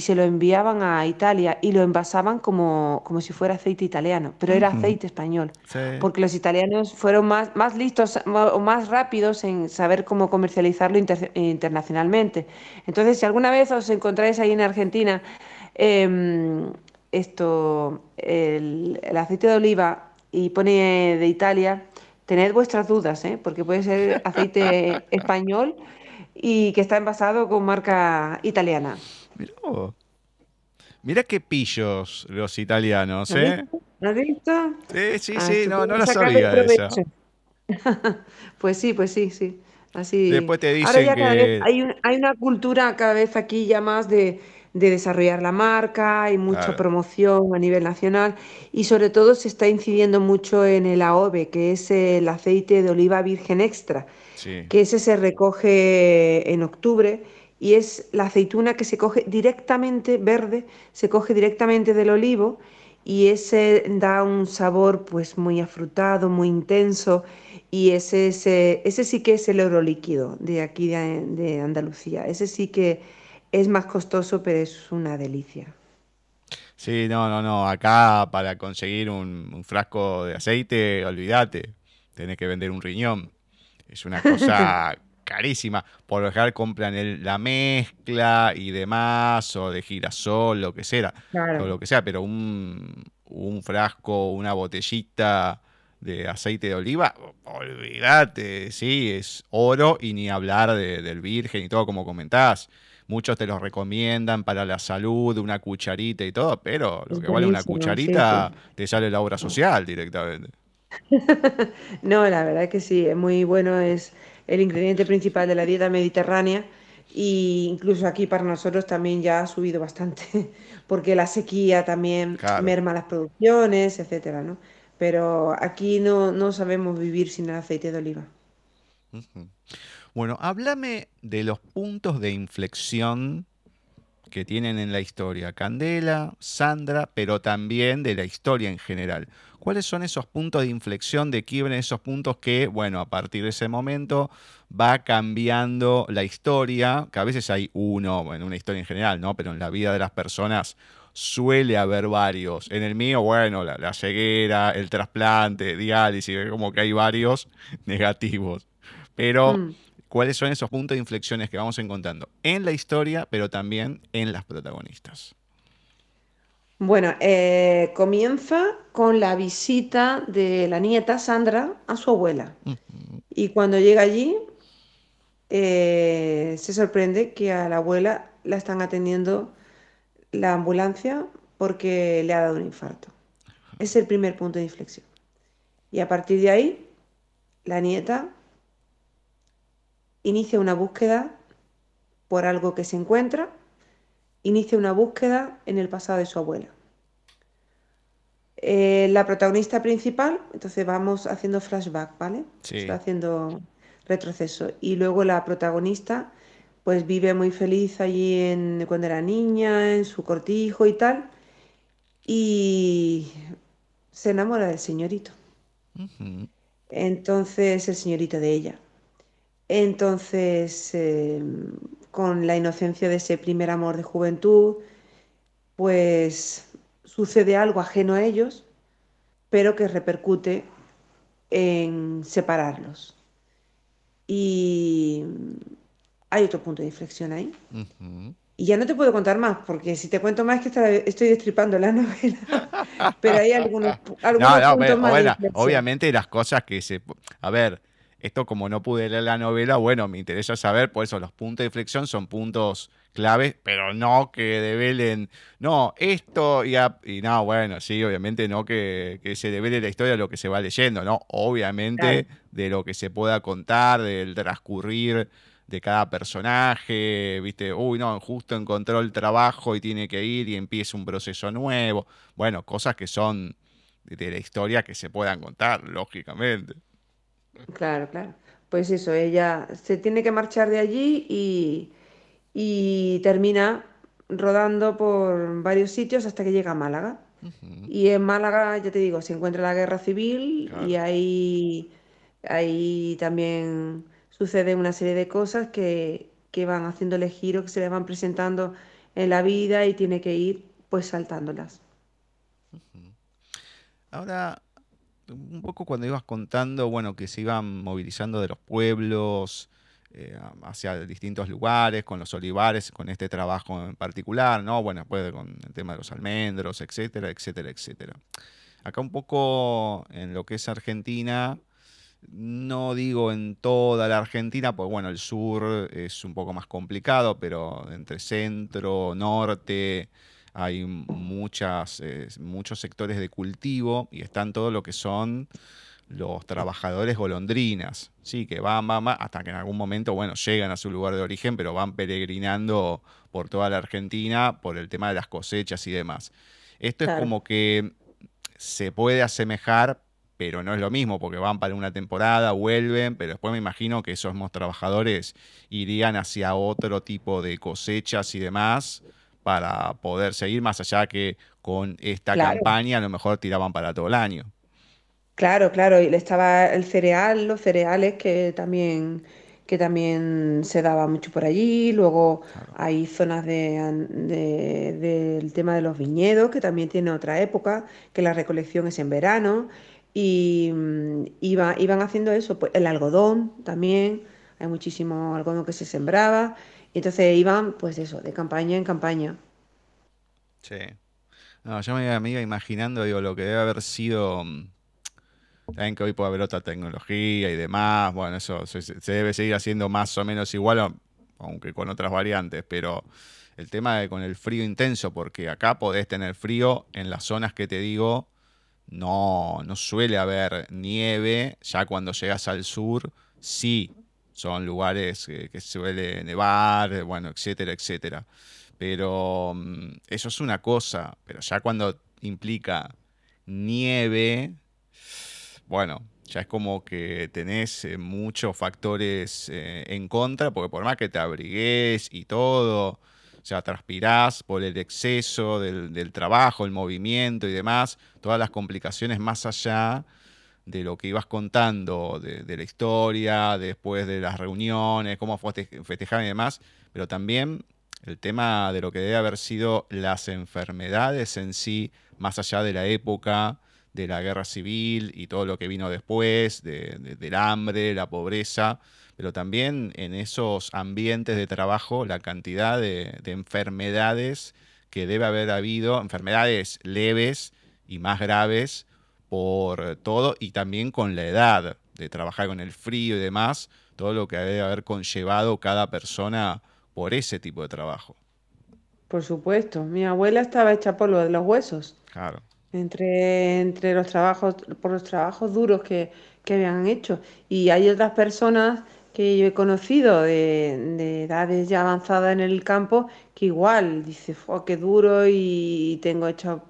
D: y se lo enviaban a Italia y lo envasaban como, como si fuera aceite italiano, pero era aceite español, porque los italianos fueron más, más listos o más rápidos en saber cómo comercializarlo internacionalmente. Entonces, si alguna vez os encontráis ahí en Argentina em, esto, el, aceite de oliva y pone de Italia, tened vuestras dudas, ¿eh? porque puede ser aceite español y que está envasado con marca italiana.
B: Mira, qué pillos los italianos, ¿eh?
D: ¿Lo has visto?
B: Sí, sí, ah, sí, no, no lo sabía eso.
D: pues sí, pues sí, sí. Así.
B: Después te dicen que...
D: hay, hay, una cultura cada vez aquí ya más de, de desarrollar la marca, hay mucha promoción a nivel nacional y sobre todo se está incidiendo mucho en el AOVE, que es el aceite de oliva virgen extra, que ese se recoge en octubre y es la aceituna que se coge directamente verde, se coge directamente del olivo y ese da un sabor pues muy afrutado, muy intenso y ese, ese, ese sí que es el oro líquido de aquí de, Andalucía, ese sí que es más costoso pero es una delicia.
B: Sí, no, no, no, acá para conseguir un, un frasco de aceite, olvídate, tenés que vender un riñón. Es una cosa carísima. Por lo general compran el, la mezcla y demás, o de girasol, lo que sea, o lo que sea, pero un, un frasco, una botellita de aceite de oliva, olvídate, sí, es oro y ni hablar del virgen y todo como comentás. Muchos te lo recomiendan para la salud, una cucharita y todo, pero lo que vale una cucharita te sale la obra social directamente.
D: no, la verdad que sí, es muy bueno, es el ingrediente principal de la dieta mediterránea e incluso aquí para nosotros también ya ha subido bastante porque la sequía también merma las producciones, etcétera, ¿no? Pero aquí no, no sabemos vivir sin el aceite de oliva.
B: Bueno, háblame de los puntos de inflexión que tienen en la historia Candela, Sandra, pero también de la historia en general. ¿Cuáles son esos puntos de inflexión de quiebra, esos puntos que, bueno, a partir de ese momento va cambiando la historia, que a veces hay uno, bueno, una historia en general, ¿no? Pero en la vida de las personas suele haber varios. En el mío, bueno, la, ceguera, el trasplante, diálisis, como que hay varios negativos. Pero, mm. ¿cuáles son esos puntos de inflexiones que vamos encontrando en la historia, pero también en las protagonistas?
D: Bueno, eh, comienza con la visita de la nieta Sandra a su abuela. Y cuando llega allí, eh, se sorprende que a la abuela la están atendiendo la ambulancia porque le ha dado un infarto. Es el primer punto de inflexión. Y a partir de ahí, la nieta inicia una búsqueda por algo que se encuentra inicia una búsqueda en el pasado de su abuela. Eh, la protagonista principal, entonces vamos haciendo flashback, ¿vale? Sí. haciendo retroceso. Y luego la protagonista, pues vive muy feliz allí en, cuando era niña, en su cortijo y tal. Y se enamora del señorito. Entonces, el señorito de ella. Entonces, em, con la inocencia de ese primer amor de juventud, pues sucede algo ajeno a ellos, pero que repercute en separarlos. Y hay otro punto de inflexión ahí. Y ya no te puedo contar más, porque si te cuento más es que estoy destripando la novela. pero hay algunos, puntos más.
B: obviamente las cosas que se... A ver, esto como no pude leer la novela, bueno, me interesa saber, por eso los puntos de inflexión son puntos claves, pero no que develen, no, esto y, y no, bueno, sí, obviamente no que, se devele la historia de lo que se va leyendo, no, obviamente de lo que se pueda contar, del transcurrir de cada personaje, viste, uy, no, justo encontró el trabajo y tiene que ir y empieza un proceso nuevo, bueno, cosas que son de la historia que se puedan contar, lógicamente.
D: Claro, claro. Pues eso, ella se tiene que marchar de allí y, y termina rodando por varios sitios hasta que llega a Málaga. Y en Málaga, ya te digo, se encuentra la guerra civil y ahí, ahí también sucede una serie de cosas que, que van haciéndole giro, que se le van presentando en la vida y tiene que ir pues saltándolas.
B: Ahora, un poco cuando ibas contando, bueno, que se iban movilizando de los pueblos eh, hacia distintos lugares, con los olivares, con este trabajo en particular, ¿no? Bueno, después con el tema de los almendros, etcétera, etcétera, etcétera. Acá un poco en lo que es Argentina, no digo en toda la Argentina, pues bueno, el sur es un poco más complicado, pero entre centro, norte, hay muchas, eh, muchos sectores de cultivo y están todo lo que son los trabajadores golondrinas, sí, que van, van, van, hasta que en algún momento, bueno, llegan a su lugar de origen, pero van peregrinando por toda la Argentina por el tema de las cosechas y demás. Esto es como que se puede asemejar, pero no es lo mismo, porque van para una temporada, vuelven, pero después me imagino que esos trabajadores irían hacia otro tipo de cosechas y demás para poder seguir más allá que con esta campaña a lo mejor tiraban para todo el año.
D: Claro, claro, y estaba el cereal, los cereales que también, que también se daba mucho por allí, luego hay zonas de, del tema de los viñedos, que también tiene otra época, que la recolección es en verano, y mm, iban haciendo eso, pues el algodón también, hay muchísimo algodón que se sembraba, y entonces iban, pues eso, de campaña en campaña.
B: Sí. No, yo me iba, imaginando, digo, lo que debe haber sido. Mm, que hoy puede haber otra tecnología y demás. Bueno, eso se, debe seguir haciendo más o menos igual, aunque con otras variantes. Pero el tema de con el frío intenso, porque acá podés tener frío en las zonas que te digo. No, no suele haber nieve. Ya cuando llegas al sur, sí son lugares que, suele nevar, bueno, etcétera, etcétera. Pero mm, eso es una cosa, pero ya cuando implica nieve, bueno, ya es como que tenés eh, muchos factores eh, en contra, porque por más que te abrigues y todo, o sea, transpirás por el exceso del trabajo, el movimiento y demás, todas las complicaciones más allá de lo que ibas contando, de, la historia, después de las reuniones, cómo festejaban y demás, pero también el tema de lo que debe haber sido las enfermedades en sí, más allá de la época de la guerra civil y todo lo que vino después, del hambre, la pobreza, pero también en esos ambientes de trabajo la cantidad de enfermedades que debe haber habido, enfermedades leves y más graves, por todo y también con la edad de trabajar con el frío y demás, todo lo que debe haber conllevado cada persona por ese tipo de trabajo.
D: Por supuesto, mi abuela estaba hecha por lo de los huesos.
B: Claro.
D: Entre, entre los trabajos, por los trabajos duros que, que habían hecho. Y hay otras personas que yo he conocido de, de, edades ya avanzadas en el campo que igual dice, qué duro y tengo hecho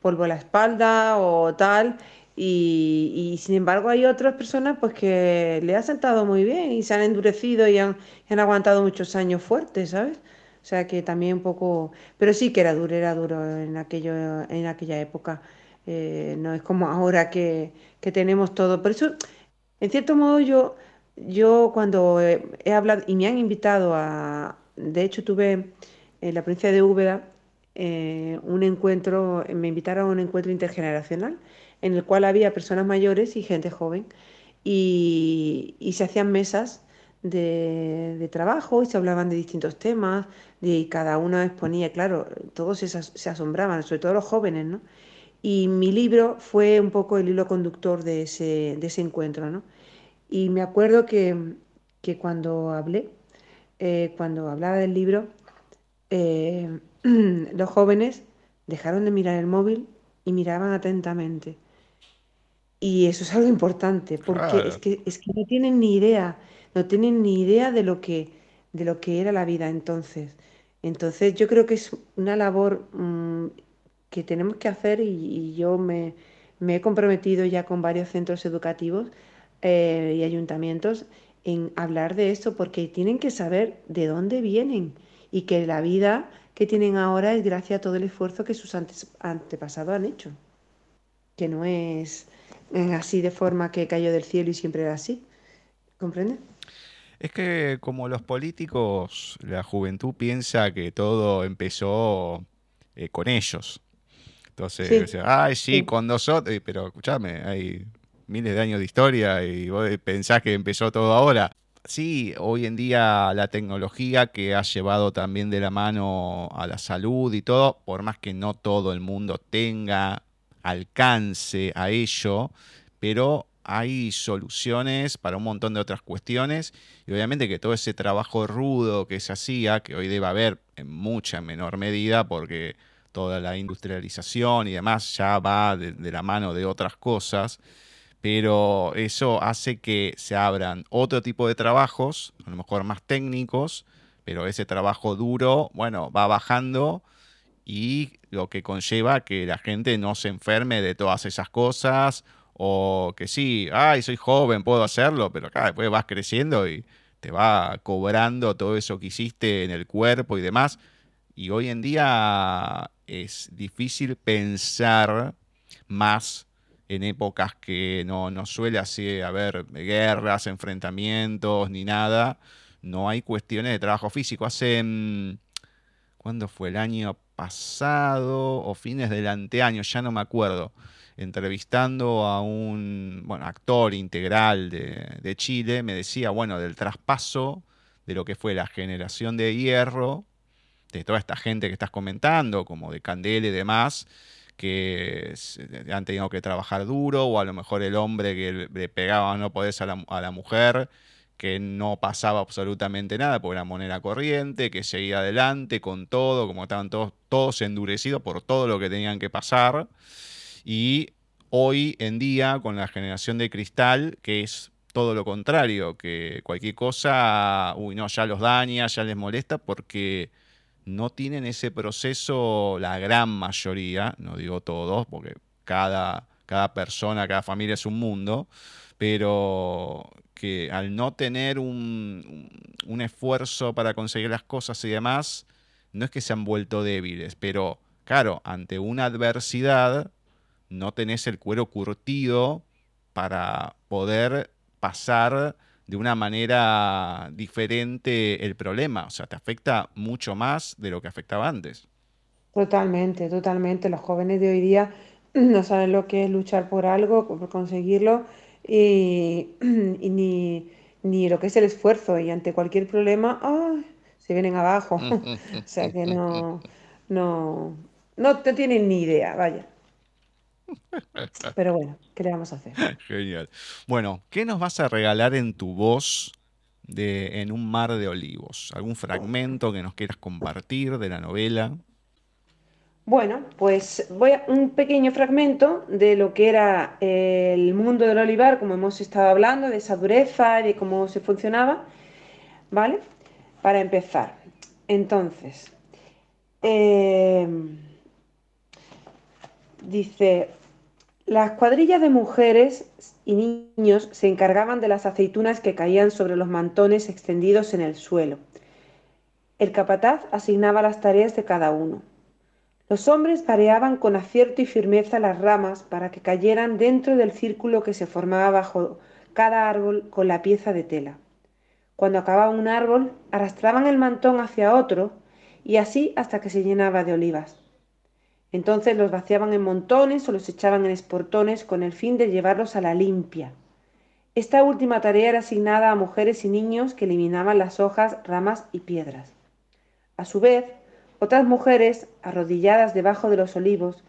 D: polvo a la espalda o tal. Y, sin embargo hay otras personas pues que le ha sentado muy bien y se han endurecido y han, han aguantado muchos años fuertes, ¿sabes? O sea que también un poco, pero sí que era duro, era duro en aquello, en aquella época. Eh, no es como ahora que, que, tenemos todo. Por eso, en cierto modo, yo, yo cuando he, hablado y me han invitado a, de hecho tuve en la provincia de Úbeda eh, un encuentro, me invitaron a un encuentro intergeneracional en el cual había personas mayores y gente joven y, se hacían mesas de, trabajo y se hablaban de distintos temas y cada uno exponía, claro, todos se, asombraban, sobre todo los jóvenes, ¿no? Y mi libro fue un poco el hilo conductor de ese, encuentro, ¿no? Y me acuerdo que, que cuando hablé, eh, cuando hablaba del libro, eh, los jóvenes dejaron de mirar el móvil y miraban atentamente. Y eso es algo importante, porque es, que, es que no tienen ni idea, no tienen ni idea de lo que, de lo que era la vida entonces. Entonces yo creo que es una labor mm, que tenemos que hacer y, yo me, me he comprometido ya con varios centros educativos eh, y ayuntamientos en hablar de esto porque tienen que saber de dónde vienen y que la vida que tienen ahora es gracias a todo el esfuerzo que sus antepasados han hecho, que no es así de forma que cayó del cielo y siempre era así. ¿Comprende?
B: Es que como los políticos, la juventud piensa que todo empezó eh, con ellos. Entonces, ay, sí, con nosotros, pero escúchame, hay miles de años de historia y vos pensás que empezó todo ahora. Sí, hoy en día la tecnología que ha llevado también de la mano a la salud y todo, por más que no todo el mundo tenga alcance a ello, pero hay soluciones para un montón de otras cuestiones. Y obviamente que todo ese trabajo rudo que se hacía, que hoy debe haber en mucha menor medida porque toda la industrialización y demás ya va de, la mano de otras cosas, pero eso hace que se abran otro tipo de trabajos, a lo mejor más técnicos, pero ese trabajo duro, bueno, va bajando y lo que conlleva que la gente no se enferme de todas esas cosas o que sí, ay, soy joven, puedo hacerlo, pero acá después vas creciendo y te va cobrando todo eso que hiciste en el cuerpo y demás. Y hoy en día es difícil pensar más en épocas que no, no suele así haber guerras, enfrentamientos ni nada. No hay cuestiones de trabajo físico. Hace... Mm, ¿Cuándo fue? El año pasado o fines del anteaño, ya no me acuerdo entrevistando a un bueno, actor integral de, Chile, me decía, bueno, del traspaso de lo que fue la generación de hierro, de toda esta gente que estás comentando, como de Candela y demás, que han tenido que trabajar duro, o a lo mejor el hombre que le pegaba no podés a la, a la mujer, que no pasaba absolutamente nada porque era moneda corriente, que seguía adelante con todo, como estaban todos, todos endurecidos por todo lo que tenían que pasar. Y hoy en día, con la generación de cristal, que es todo lo contrario, que cualquier cosa, uy, no, ya los daña, ya les molesta, porque no tienen ese proceso, la gran mayoría, no digo todos, porque cada, cada persona, cada familia es un mundo, pero que al no tener un, un, esfuerzo para conseguir las cosas y demás, no es que se han vuelto débiles, pero claro, ante una adversidad no tenés el cuero curtido para poder pasar de una manera diferente el problema. O sea, te afecta mucho más de lo que afectaba antes.
D: Totalmente, totalmente. Los jóvenes de hoy día no saben lo que es luchar por algo, por conseguirlo, y, ni, ni, lo que es el esfuerzo. Y ante cualquier problema, se vienen abajo. o sea que no, no, no te tienen ni idea, vaya. Pero bueno, ¿qué le vamos a hacer?
B: Genial. Bueno, ¿qué nos vas a regalar en tu voz de En un mar de olivos? ¿Algún fragmento que nos quieras compartir de la novela?
D: Bueno, pues voy a un pequeño fragmento de lo que era el mundo del olivar, como hemos estado hablando, de esa dureza y de cómo se funcionaba, ¿vale? Para empezar. Entonces, eh, dice, las cuadrillas de mujeres y niños se encargaban de las aceitunas que caían sobre los mantones extendidos en el suelo. El capataz asignaba las tareas de cada uno. Los hombres pareaban con acierto y firmeza las ramas para que cayeran dentro del círculo que se formaba bajo cada árbol con la pieza de tela. Cuando acababa un árbol, arrastraban el mantón hacia otro y así hasta que se llenaba de olivas. Entonces los vaciaban en montones o los echaban en esportones con el fin de llevarlos a la limpia. Esta última tarea era asignada a mujeres y niños que eliminaban las hojas, ramas y piedras. A su vez, otras mujeres, arrodilladas debajo de los olivos,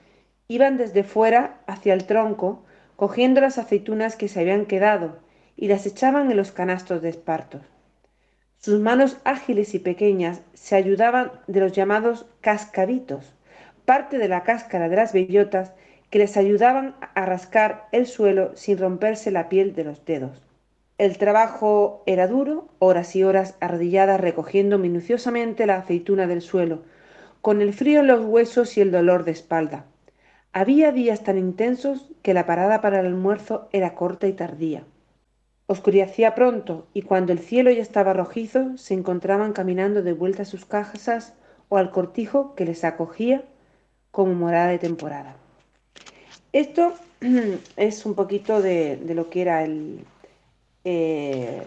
D: iban desde fuera hacia el tronco, cogiendo las aceitunas que se habían quedado y las echaban en los canastos de espartos. Sus manos ágiles y pequeñas se ayudaban de los llamados cascaditos, parte de la cáscara de las bellotas que les ayudaban a rascar el suelo sin romperse la piel de los dedos. El trabajo era duro, horas y horas arrodilladas recogiendo minuciosamente la aceituna del suelo, con el frío en los huesos y el dolor de espalda. Había días tan intensos que la parada para el almuerzo era corta y tardía. Oscurecía pronto y cuando el cielo ya estaba rojizo se encontraban caminando de vuelta a sus casas o al cortijo que les acogía como morada de temporada. Esto es un poquito de, lo que era el, eh,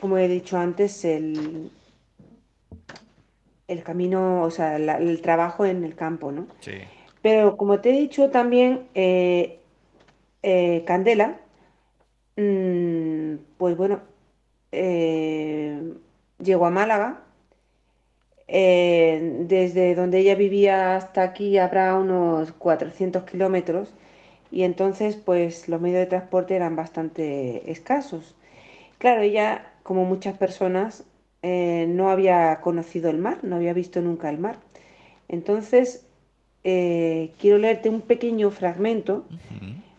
D: como he dicho antes, el, el camino, o sea, el trabajo en el campo, ¿no?
B: Sí.
D: Pero como te he dicho también, eh, eh, Candela, mm, pues bueno, llegó a Málaga eh, desde donde ella vivía hasta aquí habrá unos 400 kilómetros y entonces pues los medios de transporte eran bastante escasos. Claro, ella, como muchas personas, eh, no había conocido el mar, no había visto nunca el mar. Entonces, eh, quiero leerte un pequeño fragmento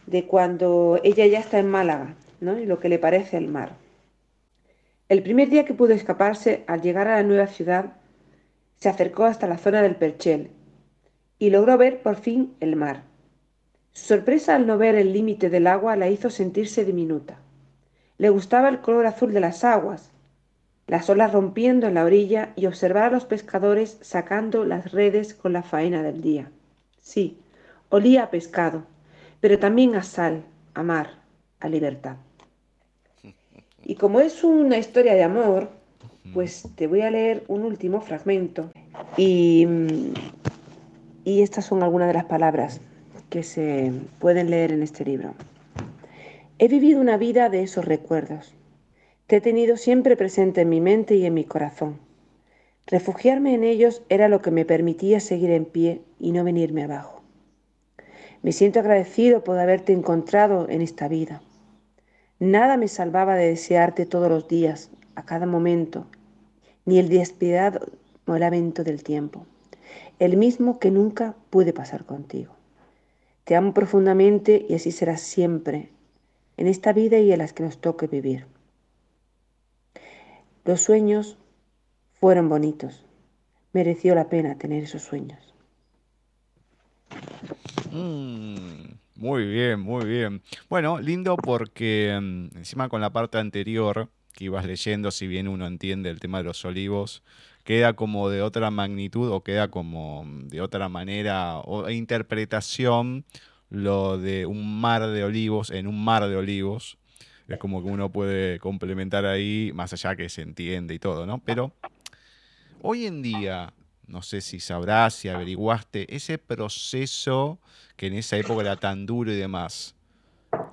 D: de cuando ella ya está en Málaga ¿no? y lo que le parece el mar. El primer día que pudo escaparse, al llegar a la nueva ciudad, se acercó hasta la zona del Perchel y logró ver por fin el mar. Su sorpresa al no ver el límite del agua la hizo sentirse diminuta. Le gustaba el color azul de las aguas, las olas rompiendo en la orilla y observar a los pescadores sacando las redes con la faena del día. Sí, olía a pescado, pero también a sal, a mar, a libertad. Y como es una historia de amor, pues te voy a leer un último fragmento y, y estas son algunas de las palabras que se pueden leer en este libro. He vivido una vida de esos recuerdos. Te he tenido siempre presente en mi mente y en mi corazón. Refugiarme en ellos era lo que me permitía seguir en pie y no venirme abajo. Me siento agradecido por haberte encontrado en esta vida. Nada me salvaba de desearte todos los días, a cada momento, ni el despiadado lamento del tiempo, el mismo que nunca pude pasar contigo. Te amo profundamente y así será siempre, en esta vida y en las que nos toque vivir. Los sueños fueron bonitos. Mereció la pena tener esos sueños.
B: Mm, muy bien, muy bien. Bueno, lindo porque mm, encima con la parte anterior que ibas leyendo, si bien uno entiende el tema de los olivos, queda como de otra magnitud o queda como de otra manera o interpretación lo de un mar de olivos en un mar de olivos. Es como que uno puede complementar ahí, más allá que se entiende y todo, ¿no? Pero hoy en día, no sé si sabrás, si averiguaste, ese proceso que en esa época era tan duro y demás,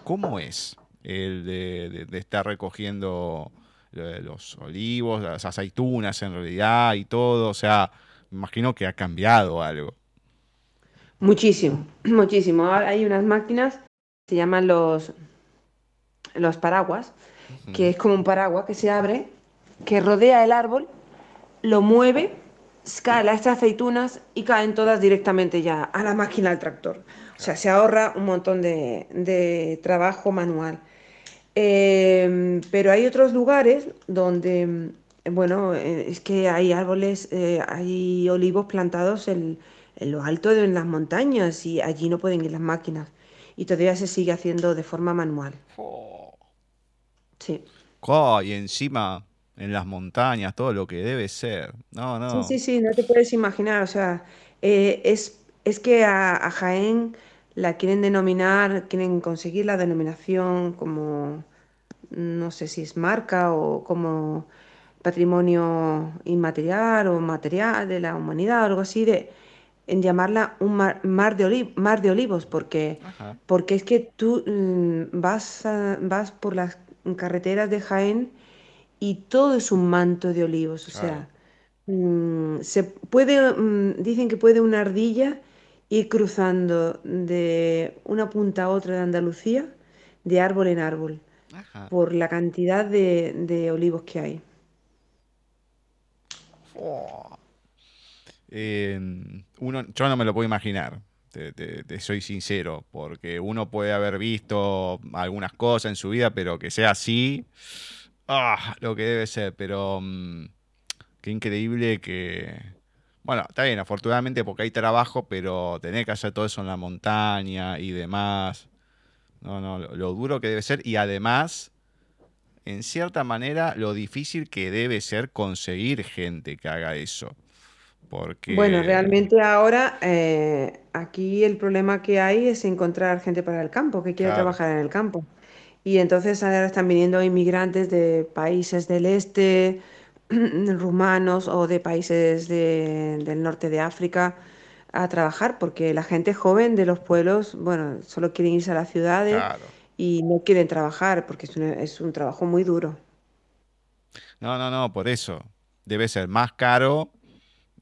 B: ¿cómo es? El de, estar recogiendo los olivos, las aceitunas en realidad y todo. O sea, imagino que ha cambiado algo.
D: Muchísimo, muchísimo. Ahora hay unas máquinas, se llaman los, los paraguas, que es como un paraguas que se abre, que rodea el árbol, lo mueve, caen las aceitunas y caen todas directamente ya a la máquina del tractor. O sea, se ahorra un montón de trabajo manual. Em, pero hay otros lugares donde, bueno, eh, es que hay árboles, eh, hay olivos plantados en, lo alto de las montañas y allí no pueden ir las máquinas. Y todavía se sigue haciendo de forma manual.
B: Sí. y encima en las montañas, todo lo que debe ser. No, no.
D: Sí, sí, sí, no te puedes imaginar. O sea, eh, es, es que a Jaén la quieren denominar, quieren conseguir la denominación como, no sé si es marca o como patrimonio inmaterial o material de la humanidad o algo así, de en llamarla un mar, de, mar de olivos, porque, porque es que tú mm, vas, vas por las carreteras de Jaén y todo es un manto de olivos, o sea, mm, se puede, mm, dicen que puede una ardilla ir cruzando de una punta a otra de Andalucía, de árbol en árbol, por la cantidad de, olivos que hay.
B: Oh. Uno, yo no me lo puedo imaginar, te, soy sincero, porque uno puede haber visto algunas cosas en su vida, pero que sea así, ah, lo que debe ser, pero mm, qué increíble que, Bueno, está bien, afortunadamente porque hay trabajo, pero tener que hacer todo eso en la montaña y demás. No, no, lo, lo duro que debe ser. Y además, en cierta manera, lo difícil que debe ser conseguir gente que haga eso. Porque.
D: Bueno, realmente ahora eh, aquí el problema que hay es encontrar gente para el campo, que quiere
B: Claro.
D: trabajar en el campo. Y entonces ahora están viniendo inmigrantes de países del este, rumanos o de países de- del norte de África a trabajar, porque la gente joven de los pueblos, bueno, solo quieren irse a las ciudades
B: Claro.
D: y no quieren trabajar, porque es un, es un trabajo muy duro.
B: No, no, no, por eso. Debe ser más caro.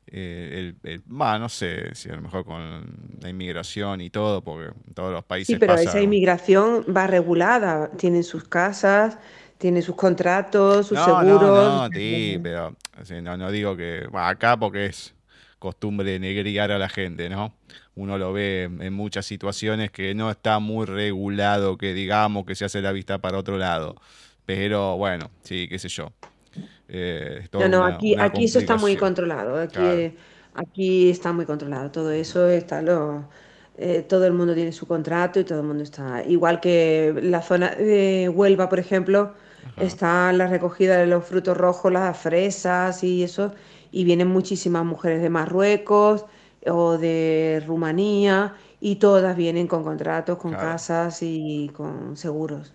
B: eh, el, el- bah, no sé si a lo mejor con la inmigración y todo, porque en todos los
D: Sí,
B: países
D: pero
B: pasa.
D: esa inmigración va regulada, tienen sus casas, tienen sus contratos, sus
B: No, no,
D: seguros.
B: no, sí, pero no, no digo que acá porque es costumbre negriar a la gente, ¿no? Uno lo ve en muchas situaciones que no está muy regulado, que digamos que se hace la vista para otro lado. Pero bueno, sí, qué sé yo. Eh,
D: No, no,
B: una,
D: aquí,
B: una
D: aquí eso está muy controlado, aquí,
B: Claro.
D: aquí está muy controlado, todo eso está lo, eh, todo el mundo tiene su contrato y todo el mundo está, igual que la zona de Huelva, por ejemplo,
B: Ajá.
D: está la recogida de los frutos rojos, las fresas y eso, y vienen muchísimas mujeres de Marruecos o de Rumanía y todas vienen con contratos, con
B: Claro.
D: casas y con seguros.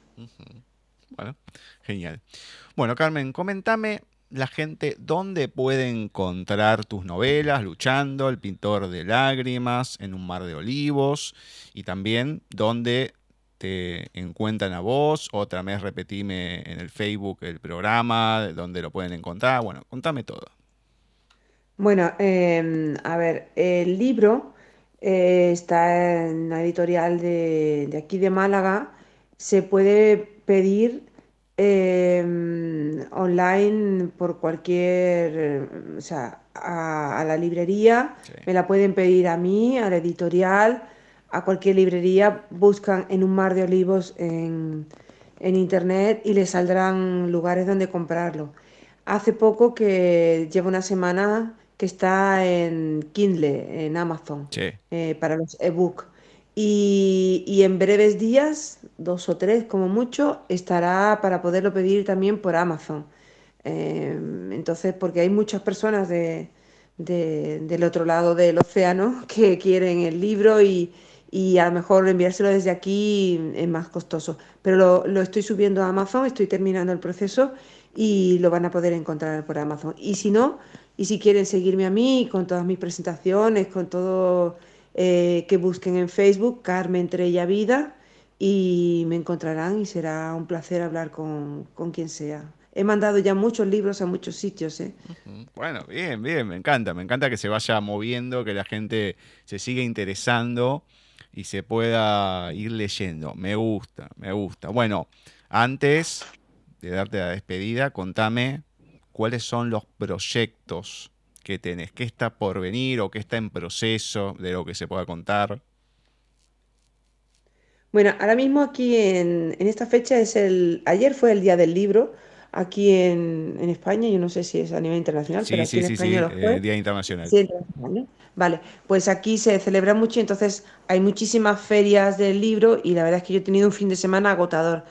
B: Bueno, genial. Bueno, Carmen, comentame la gente dónde puede encontrar tus novelas, Luchando, El pintor de lágrimas, En un mar de olivos, y también dónde te encuentran a vos, otra vez repetime en el Facebook el programa, dónde lo pueden encontrar, bueno, contame todo.
D: Bueno, em, a ver, el libro eh, está en la editorial de, de aquí de Málaga. Se puede pedir em, online por cualquier, o sea, a, a la librería.
B: Sí.
D: Me la pueden pedir a mí, a la editorial, a cualquier librería. Buscan en un mar de olivos en, en internet y les saldrán lugares donde comprarlo. Hace poco que lleva una semana que está en Kindle, en Amazon,
B: Sí,
D: eh, para los ebook. Y, y en breves días, dos o tres como mucho, estará para poderlo pedir también por Amazon. Eh, entonces, porque hay muchas personas de, de- del otro lado del océano que quieren el libro y, y a lo mejor enviárselo desde aquí es más costoso. Pero lo, lo estoy subiendo a Amazon, estoy terminando el proceso y lo van a poder encontrar por Amazon. Y si no, y si quieren seguirme a mí con todas mis presentaciones, con todo, eh, que busquen en Facebook, Carmen Trella Vida, y me encontrarán y será un placer hablar con, con quien sea. He mandado ya muchos libros a muchos sitios, ¿eh?
B: Bueno, bien, bien, me encanta, me encanta que se vaya moviendo, que la gente se siga interesando y se pueda ir leyendo. Me gusta, me gusta. Bueno, antes de darte la despedida, contame cuáles son los proyectos que tenés, qué está por venir o qué está en proceso de lo que se pueda contar.
D: Bueno, ahora mismo aquí en, en esta fecha es el, ayer fue el Día del Libro, aquí en, en España, yo no sé si es a nivel internacional, pero
B: Sí,
D: aquí
B: sí,
D: en
B: sí, sí,
D: España lo
B: eh. Día Internacional.
D: Sí, internacional, ¿no? Vale, pues aquí se celebra mucho y entonces hay muchísimas ferias del libro y la verdad es que yo he tenido un fin de semana agotador.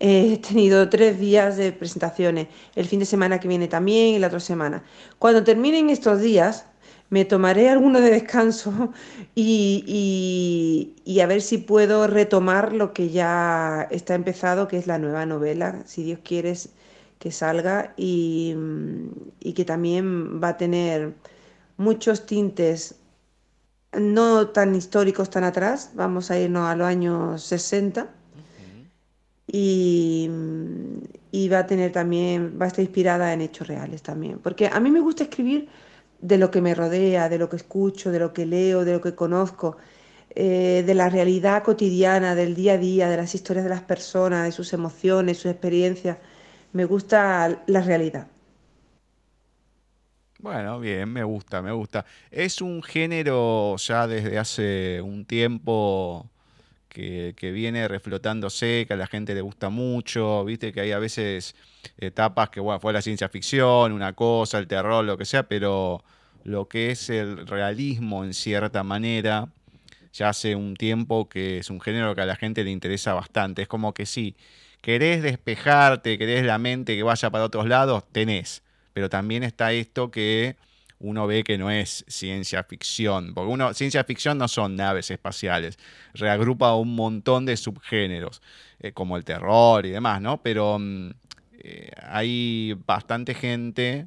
D: Eh, he tenido tres días de presentaciones, el fin de semana que viene también y la otra semana. Cuando terminen estos días, me tomaré alguno de descanso y, y- y a ver si puedo retomar lo que ya está empezado, que es la nueva novela, si Dios quiere que salga y, y que también va a tener muchos tintes no tan históricos tan atrás, vamos a irnos a los años 60 y, y va a tener también, va a estar inspirada en hechos reales también, porque a mí me gusta escribir de lo que me rodea, de lo que escucho, de lo que leo, de lo que conozco, eh, de la realidad cotidiana, del día a día, de las historias de las personas, de sus emociones, sus experiencias. Me gusta la realidad.
B: Bueno, bien, me gusta, me gusta. Es un género ya desde hace un tiempo que, viene reflotándose, que a la gente le gusta mucho, viste que hay a veces etapas que, bueno, fue la ciencia ficción, una cosa, el terror, lo que sea, pero lo que es el realismo en cierta manera. Ya hace un tiempo que es un género que a la gente le interesa bastante. Es como que sí, querés despejarte, querés la mente que vaya para otros lados, tenés. Pero también está esto que uno ve que no es ciencia ficción, porque uno, ciencia ficción no son naves espaciales, reagrupa un montón de subgéneros, eh, como el terror y demás, ¿no? Pero mm, eh, hay bastante gente,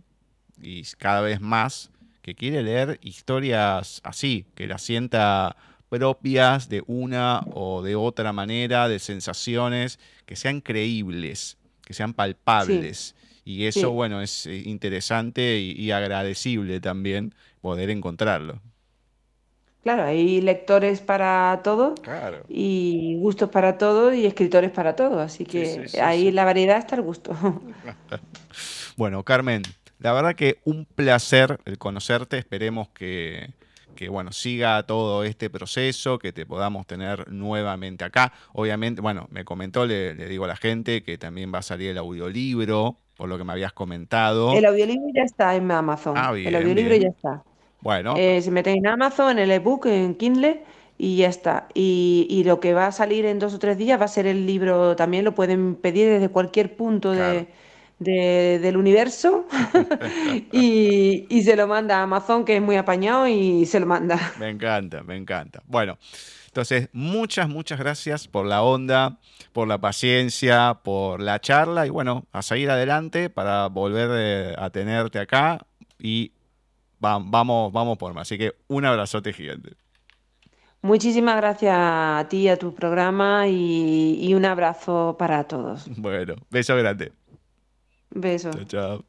B: y cada vez más, que quiere leer historias así, que las sienta propias de una o de otra manera, de sensaciones que sean creíbles, que sean palpables. Y eso, bueno, es eh, interesante y, agradecible también poder encontrarlo.
D: Claro, hay lectores para todo y gustos para todo y escritores para todo, así que ahí la variedad está el gusto.
B: bueno, Carmen, la verdad que un placer el conocerte, esperemos que, que bueno, siga todo este proceso, que te podamos tener nuevamente acá. Obviamente, bueno, me comentó, le, le digo a la gente que también va a salir el audiolibro por lo que me habías comentado.
D: El audiolibro ya está en Amazon. Ah, el audiolibro ya está.
B: Bueno.
D: Eh, se mete en Amazon, en el ebook, en Kindle y ya está. Y, lo que va a salir en dos o tres días va a ser el libro, también lo pueden pedir desde cualquier punto del universo y, y, se lo manda a Amazon, que es muy apañado, y se lo manda.
B: Me encanta, me encanta. Bueno, entonces, muchas, muchas gracias por la onda, por la paciencia, por la charla y bueno, a seguir adelante para volver eh, a tenerte acá y vamos, vamos por más. Así que un abrazote gigante.
D: Muchísimas gracias a ti a tu programa y, y un abrazo para todos.
B: Bueno, beso grande.
D: Beso.
B: Chao, chao.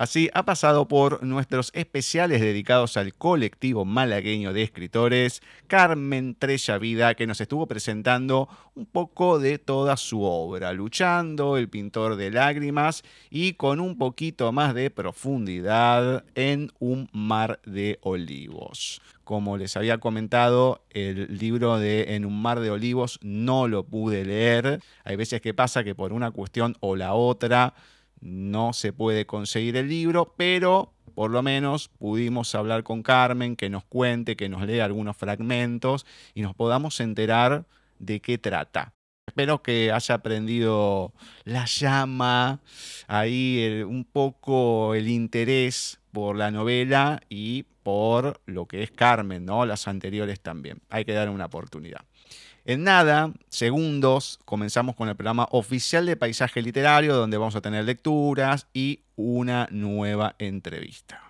B: Así ha pasado por nuestros especiales dedicados al colectivo malagueño de escritores, Carmen Trella Vida, que nos estuvo presentando un poco de toda su obra, Luchando, El pintor de lágrimas y con un poquito más de profundidad en Un mar de olivos. Como les había comentado, el libro de En un mar de olivos no lo pude leer. Hay veces que pasa que por una cuestión o la otra no se puede conseguir el libro, pero por lo menos pudimos hablar con Carmen, que nos cuente, que nos lea algunos fragmentos y nos podamos enterar de qué trata. Espero que haya aprendido la llama, ahí un poco el interés por la novela y por lo que es Carmen, ¿no? Las anteriores también. Hay que dar una oportunidad. En nada, segundos, comenzamos con el programa oficial de Paisaje Literario, donde vamos a tener lecturas y una nueva entrevista.